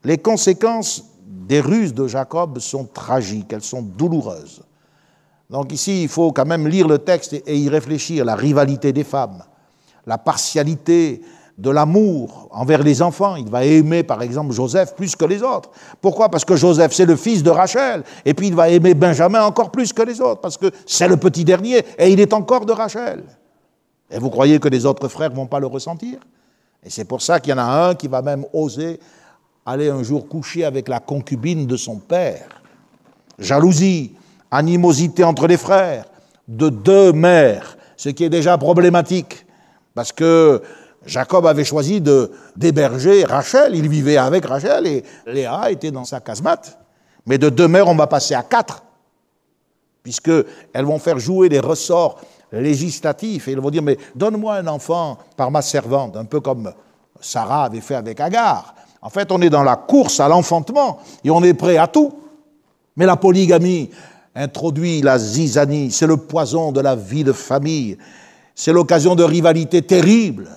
Les conséquences des ruses de Jacob sont tragiques, elles sont douloureuses. Donc ici, il faut quand même lire le texte et y réfléchir. La rivalité des femmes, la partialité de l'amour envers les enfants. Il va aimer, par exemple, Joseph plus que les autres. Pourquoi? Parce que Joseph, c'est le fils de Rachel. Et puis il va aimer Benjamin encore plus que les autres, parce que c'est le petit dernier et il est encore de Rachel. Et vous croyez que les autres frères ne vont pas le ressentir? Et c'est pour ça qu'il y en a un qui va même oser aller un jour coucher avec la concubine de son père. Jalousie, animosité entre les frères, de deux mères, ce qui est déjà problématique, parce que Jacob avait choisi d'héberger Rachel, il vivait avec Rachel et Léa était dans sa casemate. Mais de deux mères, on va passer à quatre, puisqu'elles vont faire jouer les ressorts législatifs et elles vont dire, mais donne-moi un enfant par ma servante, un peu comme Sarah avait fait avec Agar. En fait, on est dans la course à l'enfantement et on est prêt à tout. Mais la polygamie introduit la zizanie, c'est le poison de la vie de famille, c'est l'occasion de rivalités terribles.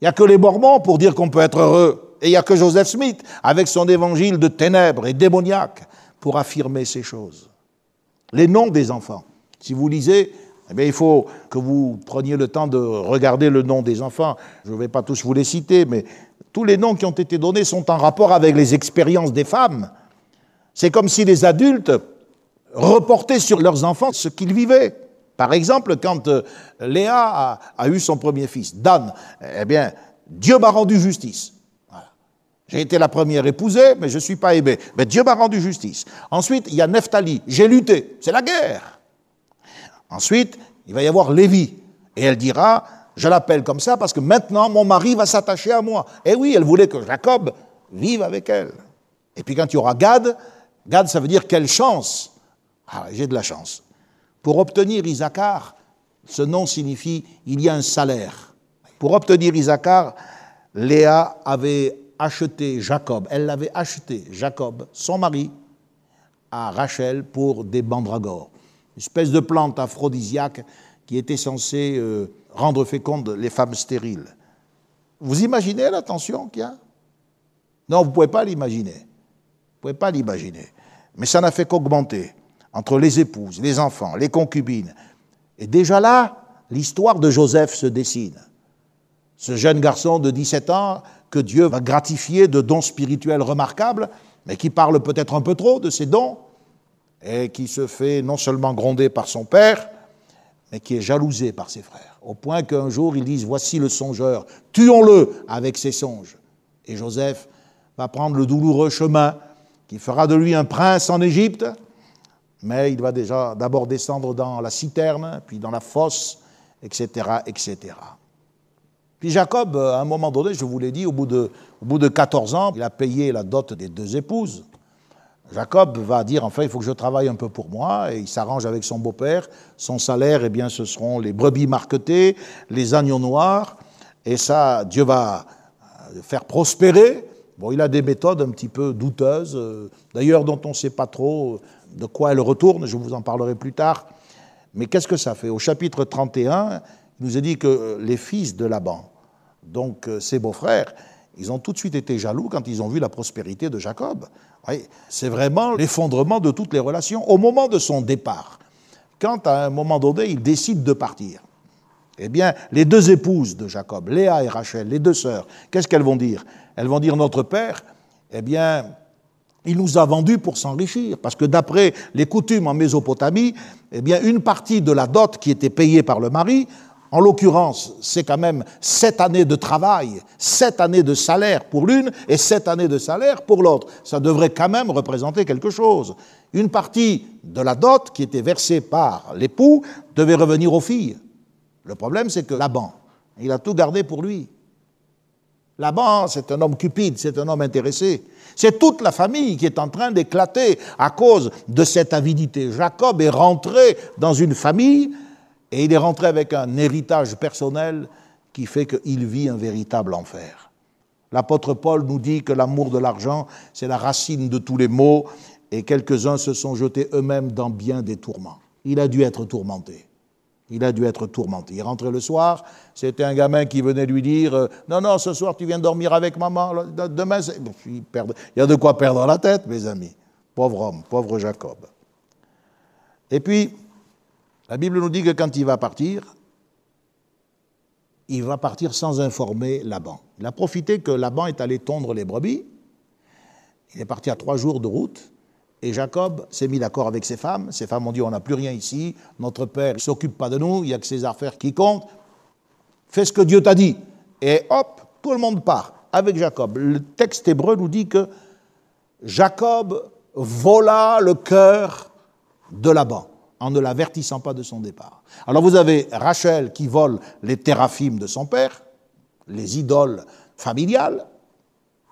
Il n'y a que les Mormons pour dire qu'on peut être heureux, et il n'y a que Joseph Smith avec son évangile de ténèbres et démoniaque pour affirmer ces choses. Les noms des enfants, si vous lisez, eh il faut que vous preniez le temps de regarder le nom des enfants. Je ne vais pas tous vous les citer, mais tous les noms qui ont été donnés sont en rapport avec les expériences des femmes. C'est comme si les adultes reportaient sur leurs enfants ce qu'ils vivaient. Par exemple, quand euh, Léa a, eu son premier fils, Dan, eh bien, Dieu m'a rendu justice. J'ai été la première épousée, mais je ne suis pas aimé. Mais Dieu m'a rendu justice. Ensuite, il y a Nephtali. J'ai lutté. C'est la guerre. Ensuite, il va y avoir Lévi. Et elle dira, je l'appelle comme ça parce que maintenant mon mari va s'attacher à moi. Et eh oui, elle voulait que Jacob vive avec elle. Et puis quand il y aura Gad, Gad ça veut dire quelle chance? Ah, j'ai de la chance. Pour obtenir Isaacar, ce nom signifie il y a un salaire. Pour obtenir Isaacar, Léa avait acheté Jacob, elle l'avait acheté, Jacob, son mari, à Rachel pour des mandragores, espèce de plante aphrodisiaque qui était censée euh, rendre fécondes les femmes stériles. Vous imaginez la tension qu'il y a? Non, vous ne pouvez pas l'imaginer. Vous ne pouvez pas l'imaginer. Mais ça n'a fait qu'augmenter entre les épouses, les enfants, les concubines. Et déjà là, l'histoire de Joseph se dessine. Ce jeune garçon de 17 ans que Dieu va gratifier de dons spirituels remarquables, mais qui parle peut-être un peu trop de ses dons, et qui se fait non seulement gronder par son père, mais qui est jalousé par ses frères, au point qu'un jour ils disent, voici le songeur, tuons-le avec ses songes. Et Joseph va prendre le douloureux chemin qui fera de lui un prince en Égypte, mais il va déjà d'abord descendre dans la citerne, puis dans la fosse, etc., etc. Puis Jacob, à un moment donné, je vous l'ai dit, au bout, de, au bout de 14 ans, il a payé la dot des deux épouses. Jacob va dire, enfin, il faut que je travaille un peu pour moi, et il s'arrange avec son beau-père. Son salaire, eh bien, ce seront les brebis marquetées, les agneaux noirs, et ça, Dieu va faire prospérer. Bon, il a des méthodes un petit peu douteuses, euh, d'ailleurs, dont on ne sait pas trop de quoi elles retournent, je vous en parlerai plus tard. Mais qu'est-ce que ça fait? Au chapitre 31, il nous est dit que les fils de Laban, donc euh, ses beaux-frères, ils ont tout de suite été jaloux quand ils ont vu la prospérité de Jacob. c'est vraiment l'effondrement de toutes les relations. Au moment de son départ, quand à un moment donné, il décide de partir, eh bien, les deux épouses de Jacob, Léa et Rachel, les deux sœurs, qu'est-ce qu'elles vont dire? Elles vont dire Notre père, eh bien, il nous a vendus pour s'enrichir, parce que d'après les coutumes en Mésopotamie, eh une partie de la dot qui était payée par le mari en l'occurrence, c'est quand même sept années de travail, sept années de salaire pour l'une et sept années de salaire pour l'autre. Ça devrait quand même représenter quelque chose. Une partie de la dot qui était versée par l'époux devait revenir aux filles. Le problème, c'est que Laban, il a tout gardé pour lui. Laban, c'est un homme cupide, c'est un homme intéressé. C'est toute la famille qui est en train d'éclater à cause de cette avidité. Jacob est rentré dans une famille et il est rentré avec un héritage personnel qui fait qu'il vit un véritable enfer. L'apôtre Paul nous dit que l'amour de l'argent, c'est la racine de tous les maux, et quelques-uns se sont jetés eux-mêmes dans bien des tourments. Il a dû être tourmenté. Il a dû être tourmenté. Il rentrait le soir, c'était un gamin qui venait lui dire euh, Non, non, ce soir tu viens dormir avec maman, demain il y a de quoi perdre la tête, mes amis. Pauvre homme, pauvre Jacob. Et puis, la Bible nous dit que quand il va partir, il va partir sans informer Laban. Il a profité que Laban est allé tondre les brebis. Il est parti à trois jours de route. Et Jacob s'est mis d'accord avec ses femmes. Ses femmes ont dit On n'a plus rien ici. Notre père ne s'occupe pas de nous. Il n'y a que ses affaires qui comptent. Fais ce que Dieu t'a dit. Et hop, tout le monde part avec Jacob. Le texte hébreu nous dit que Jacob vola le cœur de Laban en ne l'avertissant pas de son départ. Alors vous avez Rachel qui vole les théraphimes de son père, les idoles familiales,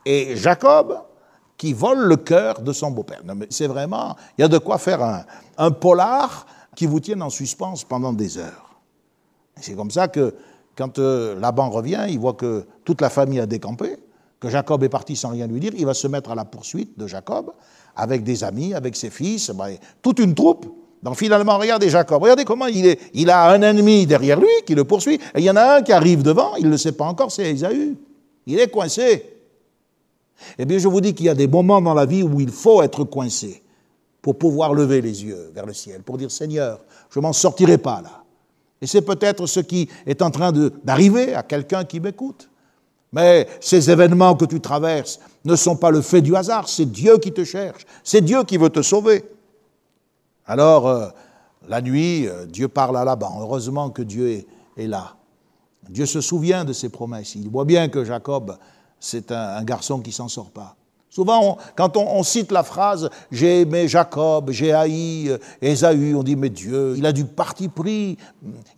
et Jacob qui vole le cœur de son beau-père. C'est vraiment, il y a de quoi faire un, un polar qui vous tienne en suspens pendant des heures. C'est comme ça que quand euh, Laban revient, il voit que toute la famille a décampé, que Jacob est parti sans rien lui dire, il va se mettre à la poursuite de Jacob avec des amis, avec ses fils, ben, toute une troupe donc finalement, regardez Jacob, regardez comment il est. Il a un ennemi derrière lui qui le poursuit, et il y en a un qui arrive devant, il ne le sait pas encore, c'est Ésaü. Il est coincé. Eh bien, je vous dis qu'il y a des moments dans la vie où il faut être coincé pour pouvoir lever les yeux vers le ciel, pour dire Seigneur, je m'en sortirai pas là. Et c'est peut-être ce qui est en train d'arriver à quelqu'un qui m'écoute. Mais ces événements que tu traverses ne sont pas le fait du hasard, c'est Dieu qui te cherche, c'est Dieu qui veut te sauver. Alors, euh, la nuit, euh, Dieu parle à Laban. Heureusement que Dieu est, là. Dieu se souvient de ses promesses. Il voit bien que Jacob, c'est un, garçon qui s'en sort pas. Souvent, quand on, cite la phrase J'ai aimé Jacob, j'ai haï euh, Ésaü, on dit Mais Dieu, il a du parti pris,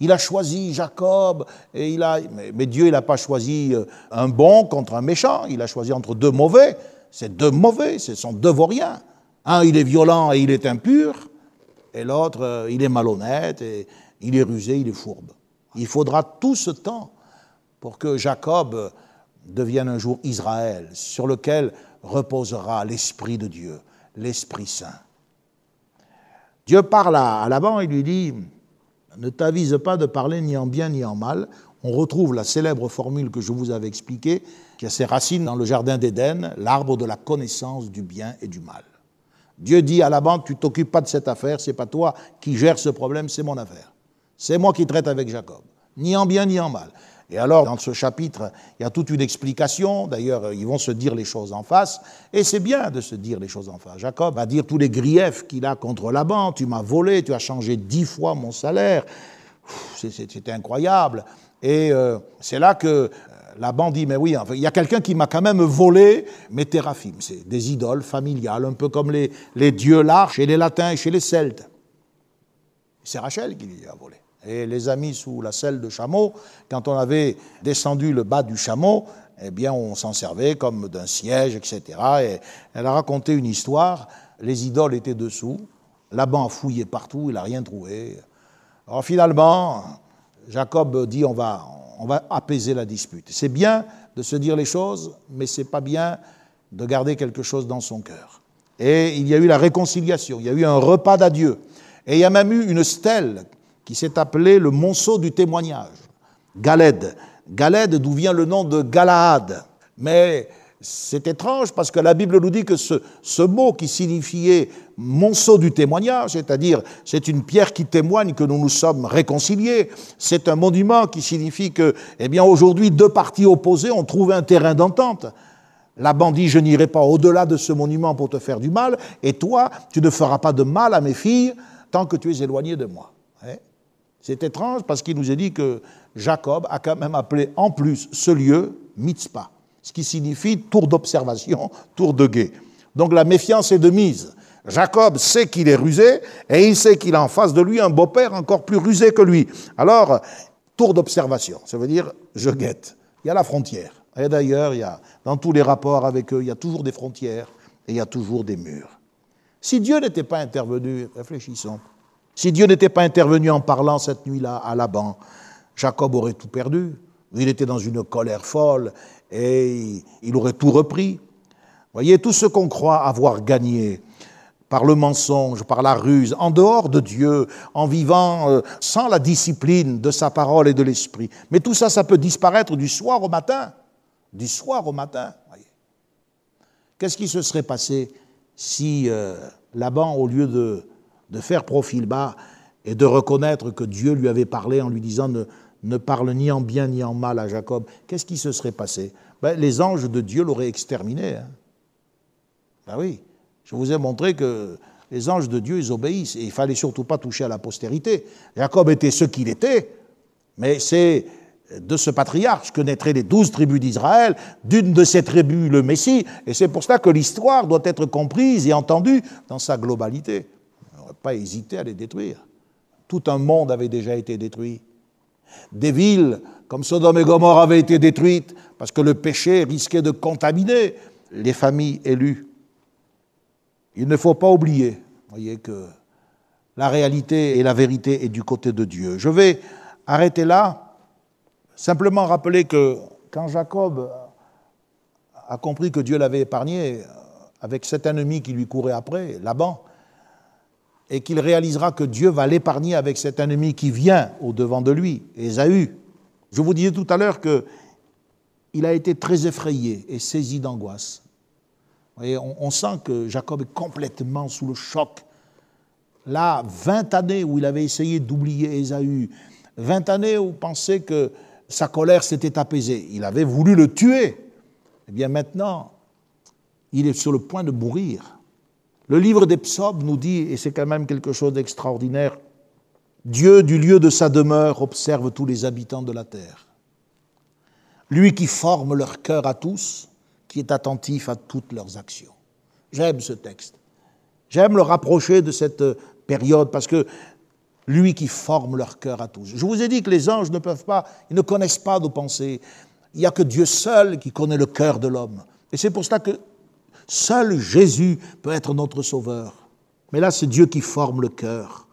il a choisi Jacob, et il a, mais, Dieu, il n'a pas choisi un bon contre un méchant, il a choisi entre deux mauvais. C'est deux mauvais, ce sont deux vauriens. Un, il est violent et il est impur, et l'autre, euh, il est malhonnête, il est rusé, il est fourbe. Il faudra tout ce temps pour que Jacob devienne un jour Israël, sur lequel reposera l'Esprit de Dieu, l'Esprit Saint. Dieu parle à Laban et lui dit Ne t'avise pas de parler ni en bien ni en mal. On retrouve la célèbre formule que je vous avais expliquée, qui a ses racines dans le jardin d'Éden, l'arbre de la connaissance du bien et du mal. Dieu dit à Laban Tu t'occupes pas de cette affaire, c'est pas toi qui gères ce problème, c'est mon affaire. C'est moi qui traite avec Jacob, ni en bien ni en mal. Et alors, dans ce chapitre, il y a toute une explication. D'ailleurs, ils vont se dire les choses en face. Et c'est bien de se dire les choses en face. Jacob va dire tous les griefs qu'il a contre Laban. Tu m'as volé, tu as changé dix fois mon salaire. C'était incroyable. Et euh, c'est là que euh, Laban dit, mais oui, il y a quelqu'un qui m'a quand même volé mes théraphim. C'est des idoles familiales, un peu comme les, les dieux là chez les latins et chez les celtes. C'est Rachel qui lui a volé. Et les amis sous la selle de chameau, quand on avait descendu le bas du chameau, eh bien, on s'en servait comme d'un siège, etc. Et elle a raconté une histoire. Les idoles étaient dessous. Laban a fouillé partout, il n'a rien trouvé. Alors finalement, Jacob dit on va, on va apaiser la dispute. C'est bien de se dire les choses, mais c'est pas bien de garder quelque chose dans son cœur. Et il y a eu la réconciliation, il y a eu un repas d'adieu. Et il y a même eu une stèle qui s'est appelé le monceau du témoignage, Galed. Galed, d'où vient le nom de Galaad. Mais c'est étrange parce que la Bible nous dit que ce, mot qui signifiait monceau du témoignage, c'est-à-dire c'est une pierre qui témoigne que nous nous sommes réconciliés, c'est un monument qui signifie que, eh bien, aujourd'hui, deux parties opposées ont trouvé un terrain d'entente. La bandit, je n'irai pas au-delà de ce monument pour te faire du mal, et toi, tu ne feras pas de mal à mes filles tant que tu es éloigné de moi. C'est étrange parce qu'il nous est dit que Jacob a quand même appelé en plus ce lieu Mitzpah, ce qui signifie tour d'observation, tour de guet. Donc la méfiance est de mise. Jacob sait qu'il est rusé et il sait qu'il a en face de lui un beau-père encore plus rusé que lui. Alors, tour d'observation, ça veut dire je guette. Il y a la frontière. Et d'ailleurs, il y a, dans tous les rapports avec eux, il y a toujours des frontières et il y a toujours des murs. Si Dieu n'était pas intervenu, réfléchissons, si Dieu n'était pas intervenu en parlant cette nuit-là à Laban, Jacob aurait tout perdu. Il était dans une colère folle et il aurait tout repris. Voyez, tout ce qu'on croit avoir gagné par le mensonge, par la ruse, en dehors de Dieu, en vivant euh, sans la discipline de sa parole et de l'esprit. Mais tout ça, ça peut disparaître du soir au matin. Du soir au matin. Qu'est-ce qui se serait passé si euh, Laban, au lieu de de faire profil bas et de reconnaître que Dieu lui avait parlé en lui disant ne parle ni en bien ni en mal à Jacob, qu'est-ce qui se serait passé? Ben, Les anges de Dieu l'auraient exterminé. Hein. Ben oui, je vous ai montré que les anges de Dieu, ils obéissent et il fallait surtout pas toucher à la postérité. Jacob était ce qu'il était, mais c'est de ce patriarche que naîtraient les douze tribus d'Israël, d'une de ces tribus le Messie, et c'est pour cela que l'histoire doit être comprise et entendue dans sa globalité pas hésité à les détruire. Tout un monde avait déjà été détruit. Des villes comme Sodome et Gomorre avaient été détruites parce que le péché risquait de contaminer les familles élues. Il ne faut pas oublier, voyez, que la réalité et la vérité est du côté de Dieu. Je vais arrêter là, simplement rappeler que quand Jacob a compris que Dieu l'avait épargné avec cet ennemi qui lui courait après, Laban, et qu'il réalisera que Dieu va l'épargner avec cet ennemi qui vient au-devant de lui, Ésaü. Je vous disais tout à l'heure qu'il a été très effrayé et saisi d'angoisse. On, on sent que Jacob est complètement sous le choc. Là, 20 années où il avait essayé d'oublier Ésaü, 20 années où il pensait que sa colère s'était apaisée, il avait voulu le tuer. Eh bien maintenant, il est sur le point de mourir. Le livre des psaumes nous dit, et c'est quand même quelque chose d'extraordinaire, Dieu du lieu de sa demeure observe tous les habitants de la terre. Lui qui forme leur cœur à tous, qui est attentif à toutes leurs actions. J'aime ce texte. J'aime le rapprocher de cette période parce que lui qui forme leur cœur à tous. Je vous ai dit que les anges ne peuvent pas, ils ne connaissent pas nos pensées. Il n'y a que Dieu seul qui connaît le cœur de l'homme. Et c'est pour cela que Seul Jésus peut être notre sauveur. Mais là, c'est Dieu qui forme le cœur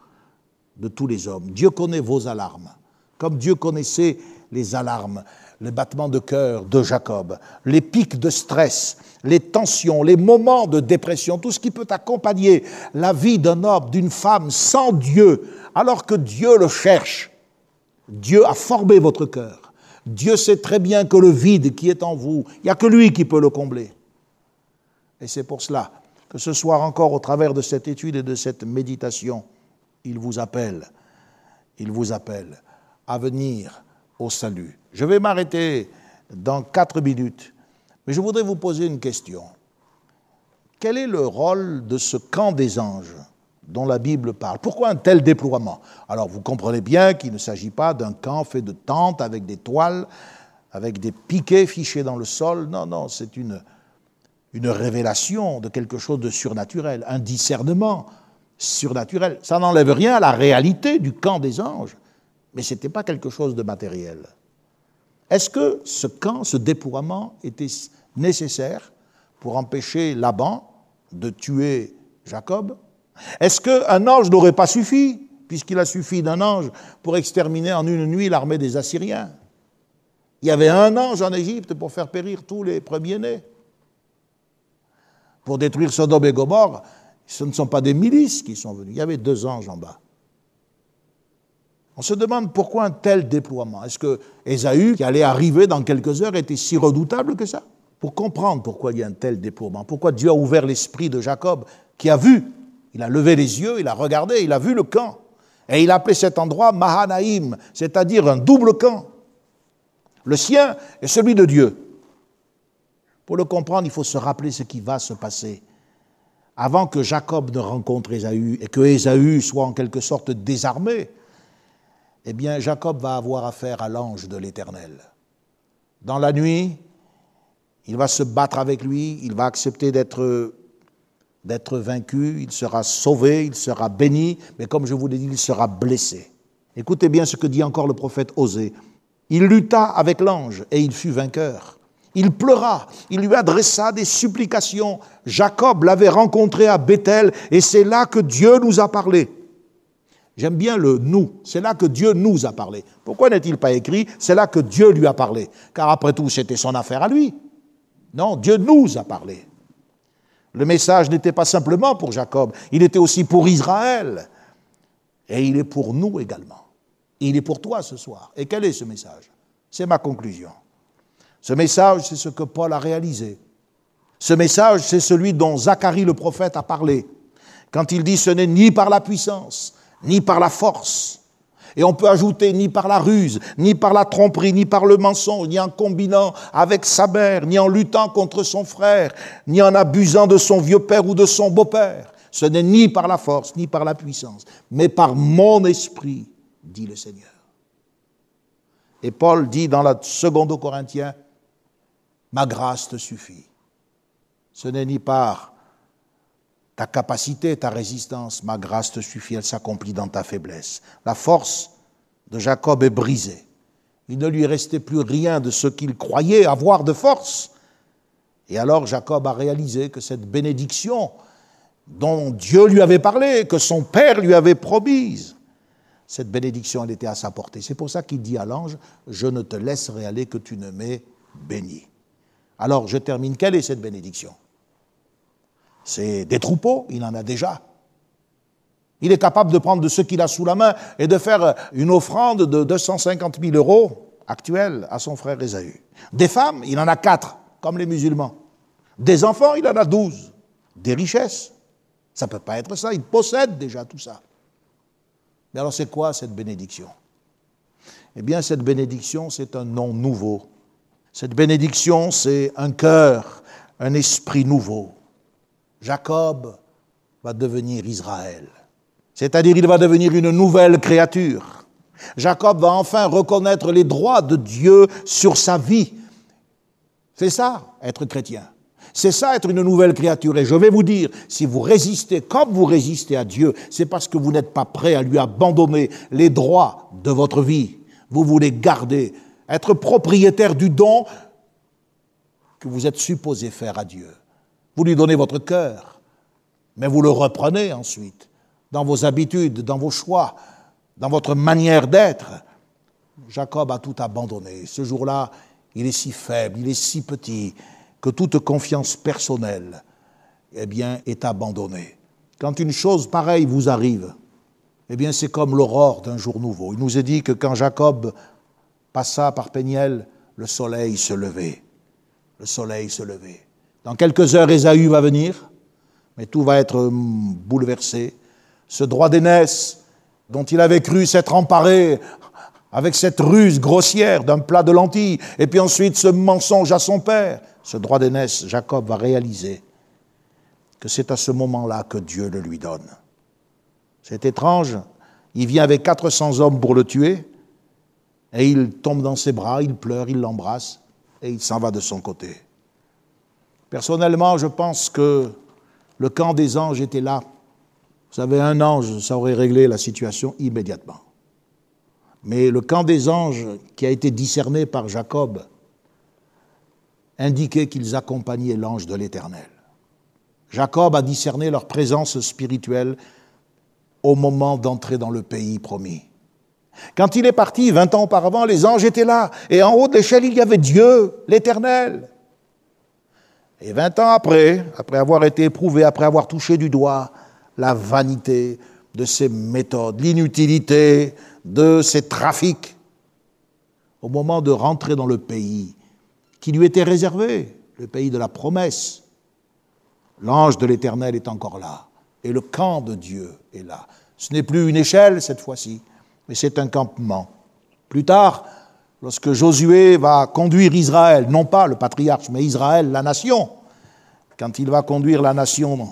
de tous les hommes. Dieu connaît vos alarmes, comme Dieu connaissait les alarmes. les battements de cœur de Jacob, les pics de stress, les tensions, les moments de dépression, tout ce qui peut accompagner la vie d'un homme, d'une femme sans Dieu, alors que Dieu le cherche. Dieu a formé votre cœur. Dieu sait très bien que le vide qui est en vous, il n'y a que lui qui peut le combler. Et c'est pour cela que ce soir encore, au travers de cette étude et de cette méditation, il vous appelle, il vous appelle à venir au salut. Je vais m'arrêter dans quatre minutes, mais je voudrais vous poser une question. Quel est le rôle de ce camp des anges dont la Bible parle? Pourquoi un tel déploiement? Alors vous comprenez bien qu'il ne s'agit pas d'un camp fait de tentes avec des toiles, avec des piquets fichés dans le sol. Non, non, c'est une, une révélation de quelque chose de surnaturel, un discernement surnaturel. Ça n'enlève rien à la réalité du camp des anges, mais ce n'était pas quelque chose de matériel. Est-ce que ce camp, ce déploiement était nécessaire pour empêcher Laban de tuer Jacob? Est-ce qu'un ange n'aurait pas suffi, puisqu'il a suffi d'un ange pour exterminer en une nuit l'armée des Assyriens? Il y avait un ange en Égypte pour faire périr tous les premiers-nés pour détruire Sodome et Gomorre, ce ne sont pas des milices qui sont venus. Il y avait deux anges en bas. On se demande pourquoi un tel déploiement. Est-ce que Ésaü, qui allait arriver dans quelques heures, était si redoutable que ça? Pour comprendre pourquoi il y a un tel déploiement, pourquoi Dieu a ouvert l'esprit de Jacob, qui a vu, il a levé les yeux, il a regardé, il a vu le camp. Et il a appelé cet endroit Mahanaïm, c'est-à-dire un double camp. Le sien et celui de Dieu. Pour le comprendre, il faut se rappeler ce qui va se passer. Avant que Jacob ne rencontre Ésaü et que Ésaü soit en quelque sorte désarmé, eh bien Jacob va avoir affaire à l'ange de l'Éternel. Dans la nuit, il va se battre avec lui, il va accepter d'être d'être vaincu, il sera sauvé, il sera béni, mais comme je vous l'ai dit, il sera blessé. Écoutez bien ce que dit encore le prophète Osée. Il lutta avec l'ange et il fut vainqueur. Il pleura, il lui adressa des supplications. Jacob l'avait rencontré à Bethel et c'est là que Dieu nous a parlé. J'aime bien le nous, c'est là que Dieu nous a parlé. Pourquoi n'est-il pas écrit c'est là que Dieu lui a parlé Car après tout, c'était son affaire à lui. Non, Dieu nous a parlé. Le message n'était pas simplement pour Jacob, il était aussi pour Israël. Et il est pour nous également. Il est pour toi ce soir. Et quel est ce message? C'est ma conclusion. Ce message, c'est ce que Paul a réalisé. Ce message, c'est celui dont Zacharie le prophète a parlé, quand il dit ce n'est ni par la puissance, ni par la force. Et on peut ajouter ni par la ruse, ni par la tromperie, ni par le mensonge, ni en combinant avec sa mère, ni en luttant contre son frère, ni en abusant de son vieux père ou de son beau-père. Ce n'est ni par la force, ni par la puissance, mais par mon esprit, dit le Seigneur. Et Paul dit dans la seconde aux Corinthiens, ma grâce te suffit. Ce n'est ni par ta capacité, ta résistance, ma grâce te suffit, elle s'accomplit dans ta faiblesse. La force de Jacob est brisée. Il ne lui restait plus rien de ce qu'il croyait avoir de force. Et alors Jacob a réalisé que cette bénédiction dont Dieu lui avait parlé, que son père lui avait promise, cette bénédiction, elle était à sa portée. C'est pour ça qu'il dit à l'ange, je ne te laisserai aller que tu ne m'aies béni. Alors je termine. Quelle est cette bénédiction? C'est des troupeaux, il en a déjà. Il est capable de prendre de ce qu'il a sous la main et de faire une offrande de 250 000 euros actuels à son frère Esaü. Des femmes, il en a quatre, comme les musulmans. Des enfants, il en a douze. Des richesses. Ça ne peut pas être ça, il possède déjà tout ça. Mais alors c'est quoi cette bénédiction? Eh bien cette bénédiction, c'est un nom nouveau cette bénédiction, c'est un cœur, un esprit nouveau. Jacob va devenir Israël, c'est-à-dire il va devenir une nouvelle créature. Jacob va enfin reconnaître les droits de Dieu sur sa vie. C'est ça, être chrétien. C'est ça, être une nouvelle créature. Et je vais vous dire, si vous résistez comme vous résistez à Dieu, c'est parce que vous n'êtes pas prêt à lui abandonner les droits de votre vie. Vous voulez garder être propriétaire du don que vous êtes supposé faire à Dieu. Vous lui donnez votre cœur, mais vous le reprenez ensuite dans vos habitudes, dans vos choix, dans votre manière d'être. Jacob a tout abandonné. Ce jour-là, il est si faible, il est si petit, que toute confiance personnelle, eh bien, est abandonnée. Quand une chose pareille vous arrive, eh bien, c'est comme l'aurore d'un jour nouveau. Il nous est dit que quand Jacob passa par Péniel, le soleil se levait. Le soleil se levait. Dans quelques heures, Ésaü va venir, mais tout va être hum, bouleversé. Ce droit d'aînesse dont il avait cru s'être emparé avec cette ruse grossière d'un plat de lentilles, et puis ensuite ce mensonge à son père, ce droit d'aînesse, Jacob va réaliser que c'est à ce moment-là que Dieu le lui donne. C'est étrange, il vient avec 400 hommes pour le tuer, et il tombe dans ses bras, il pleure, il l'embrasse, et il s'en va de son côté. Personnellement, je pense que le camp des anges était là. Vous savez, un ange, ça aurait réglé la situation immédiatement. Mais le camp des anges qui a été discerné par Jacob indiquait qu'ils accompagnaient l'ange de l'Éternel. Jacob a discerné leur présence spirituelle au moment d'entrer dans le pays promis. Quand il est parti, vingt ans auparavant, les anges étaient là, et en haut de l'échelle, il y avait Dieu, l'Éternel. Et vingt ans après, après avoir été éprouvé, après avoir touché du doigt la vanité de ses méthodes, l'inutilité de ses trafics, au moment de rentrer dans le pays qui lui était réservé, le pays de la promesse, l'ange de l'Éternel est encore là, et le camp de Dieu est là. Ce n'est plus une échelle cette fois-ci, mais c'est un campement. Plus tard, lorsque Josué va conduire Israël, non pas le patriarche, mais Israël, la nation, quand il va conduire la nation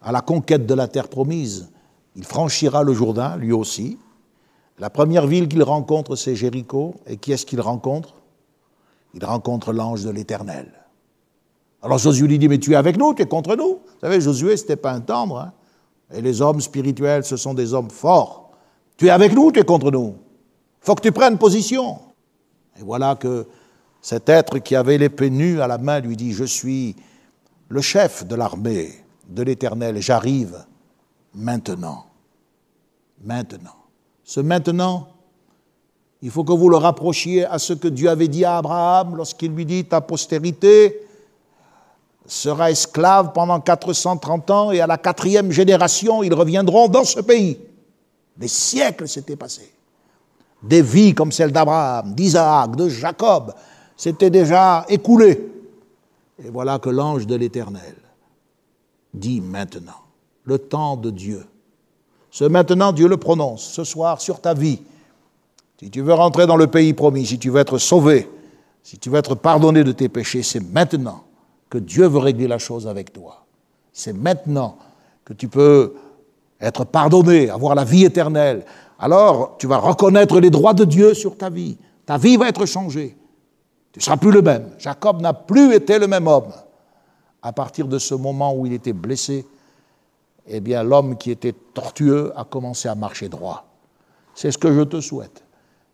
à la conquête de la terre promise, il franchira le Jourdain, lui aussi. La première ville qu'il rencontre, c'est Jéricho. Et qui est-ce qu'il rencontre? Il rencontre l'ange de l'Éternel. Alors Josué lui dit, mais tu es avec nous, tu es contre nous. Vous savez, Josué, ce n'était pas un tendre. Hein. et les hommes spirituels, ce sont des hommes forts. Tu es avec nous, tu es contre nous. Il faut que tu prennes position. Et voilà que cet être qui avait l'épée nue à la main lui dit, je suis le chef de l'armée de l'Éternel, j'arrive maintenant. Maintenant. Ce maintenant, il faut que vous le rapprochiez à ce que Dieu avait dit à Abraham lorsqu'il lui dit, ta postérité sera esclave pendant 430 ans et à la quatrième génération, ils reviendront dans ce pays. Des siècles s'étaient passés. Des vies comme celle d'Abraham, d'Isaac, de Jacob s'étaient déjà écoulées. Et voilà que l'ange de l'Éternel dit maintenant, le temps de Dieu ce maintenant, Dieu le prononce ce soir sur ta vie. Si tu veux rentrer dans le pays promis, si tu veux être sauvé, si tu veux être pardonné de tes péchés, c'est maintenant que Dieu veut régler la chose avec toi. C'est maintenant que tu peux être pardonné, avoir la vie éternelle. Alors, tu vas reconnaître les droits de Dieu sur ta vie. Ta vie va être changée. Tu ne seras plus le même. Jacob n'a plus été le même homme. À partir de ce moment où il était blessé, eh bien l'homme qui était tortueux a commencé à marcher droit. C'est ce que je te souhaite,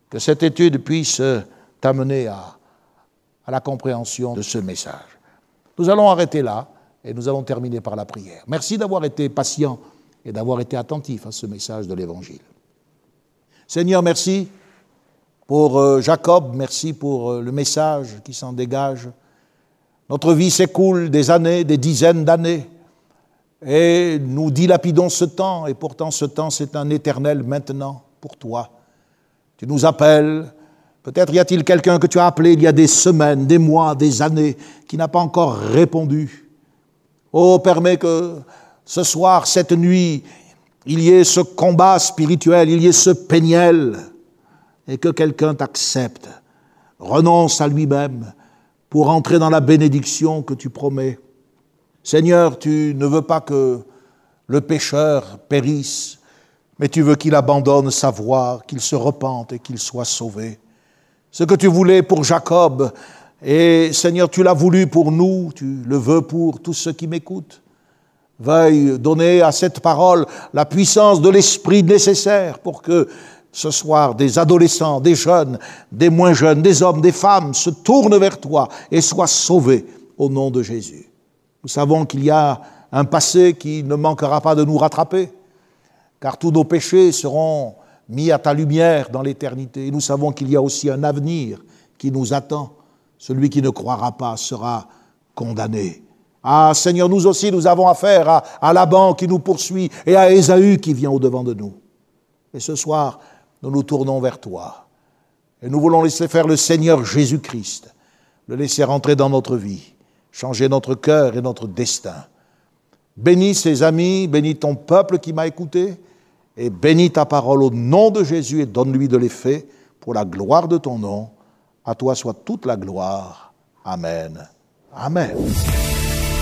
que cette étude puisse t'amener à, à la compréhension de ce message. Nous allons arrêter là et nous allons terminer par la prière. Merci d'avoir été patient et d'avoir été attentif à ce message de l'Évangile. Seigneur, merci pour euh, Jacob, merci pour euh, le message qui s'en dégage. Notre vie s'écoule des années, des dizaines d'années et nous dilapidons ce temps, et pourtant ce temps, c'est un éternel maintenant pour toi. Tu nous appelles, peut-être y a-t-il quelqu'un que tu as appelé il y a des semaines, des mois, des années, qui n'a pas encore répondu. Oh, permets que ce soir, cette nuit, il y ait ce combat spirituel, il y ait ce péniel, et que quelqu'un t'accepte, renonce à lui-même pour entrer dans la bénédiction que tu promets. Seigneur, tu ne veux pas que le pécheur périsse, mais tu veux qu'il abandonne sa voie, qu'il se repente et qu'il soit sauvé. Ce que tu voulais pour Jacob, et Seigneur, tu l'as voulu pour nous, tu le veux pour tous ceux qui m'écoutent. Veuille donner à cette parole la puissance de l'esprit nécessaire pour que ce soir des adolescents, des jeunes, des moins jeunes, des hommes, des femmes se tournent vers toi et soient sauvés au nom de Jésus. Nous savons qu'il y a un passé qui ne manquera pas de nous rattraper, car tous nos péchés seront mis à ta lumière dans l'éternité. Nous savons qu'il y a aussi un avenir qui nous attend. Celui qui ne croira pas sera condamné. Ah Seigneur, nous aussi, nous avons affaire à, Laban qui nous poursuit et à Ésaü qui vient au-devant de nous. Et ce soir, nous nous tournons vers toi. Et nous voulons laisser faire le Seigneur Jésus-Christ, le laisser rentrer dans notre vie, changer notre cœur et notre destin. Bénis ses amis, bénis ton peuple qui m'a écouté, et bénis ta parole au nom de Jésus et donne-lui de l'effet pour la gloire de ton nom. À toi soit toute la gloire. Amen. Amen.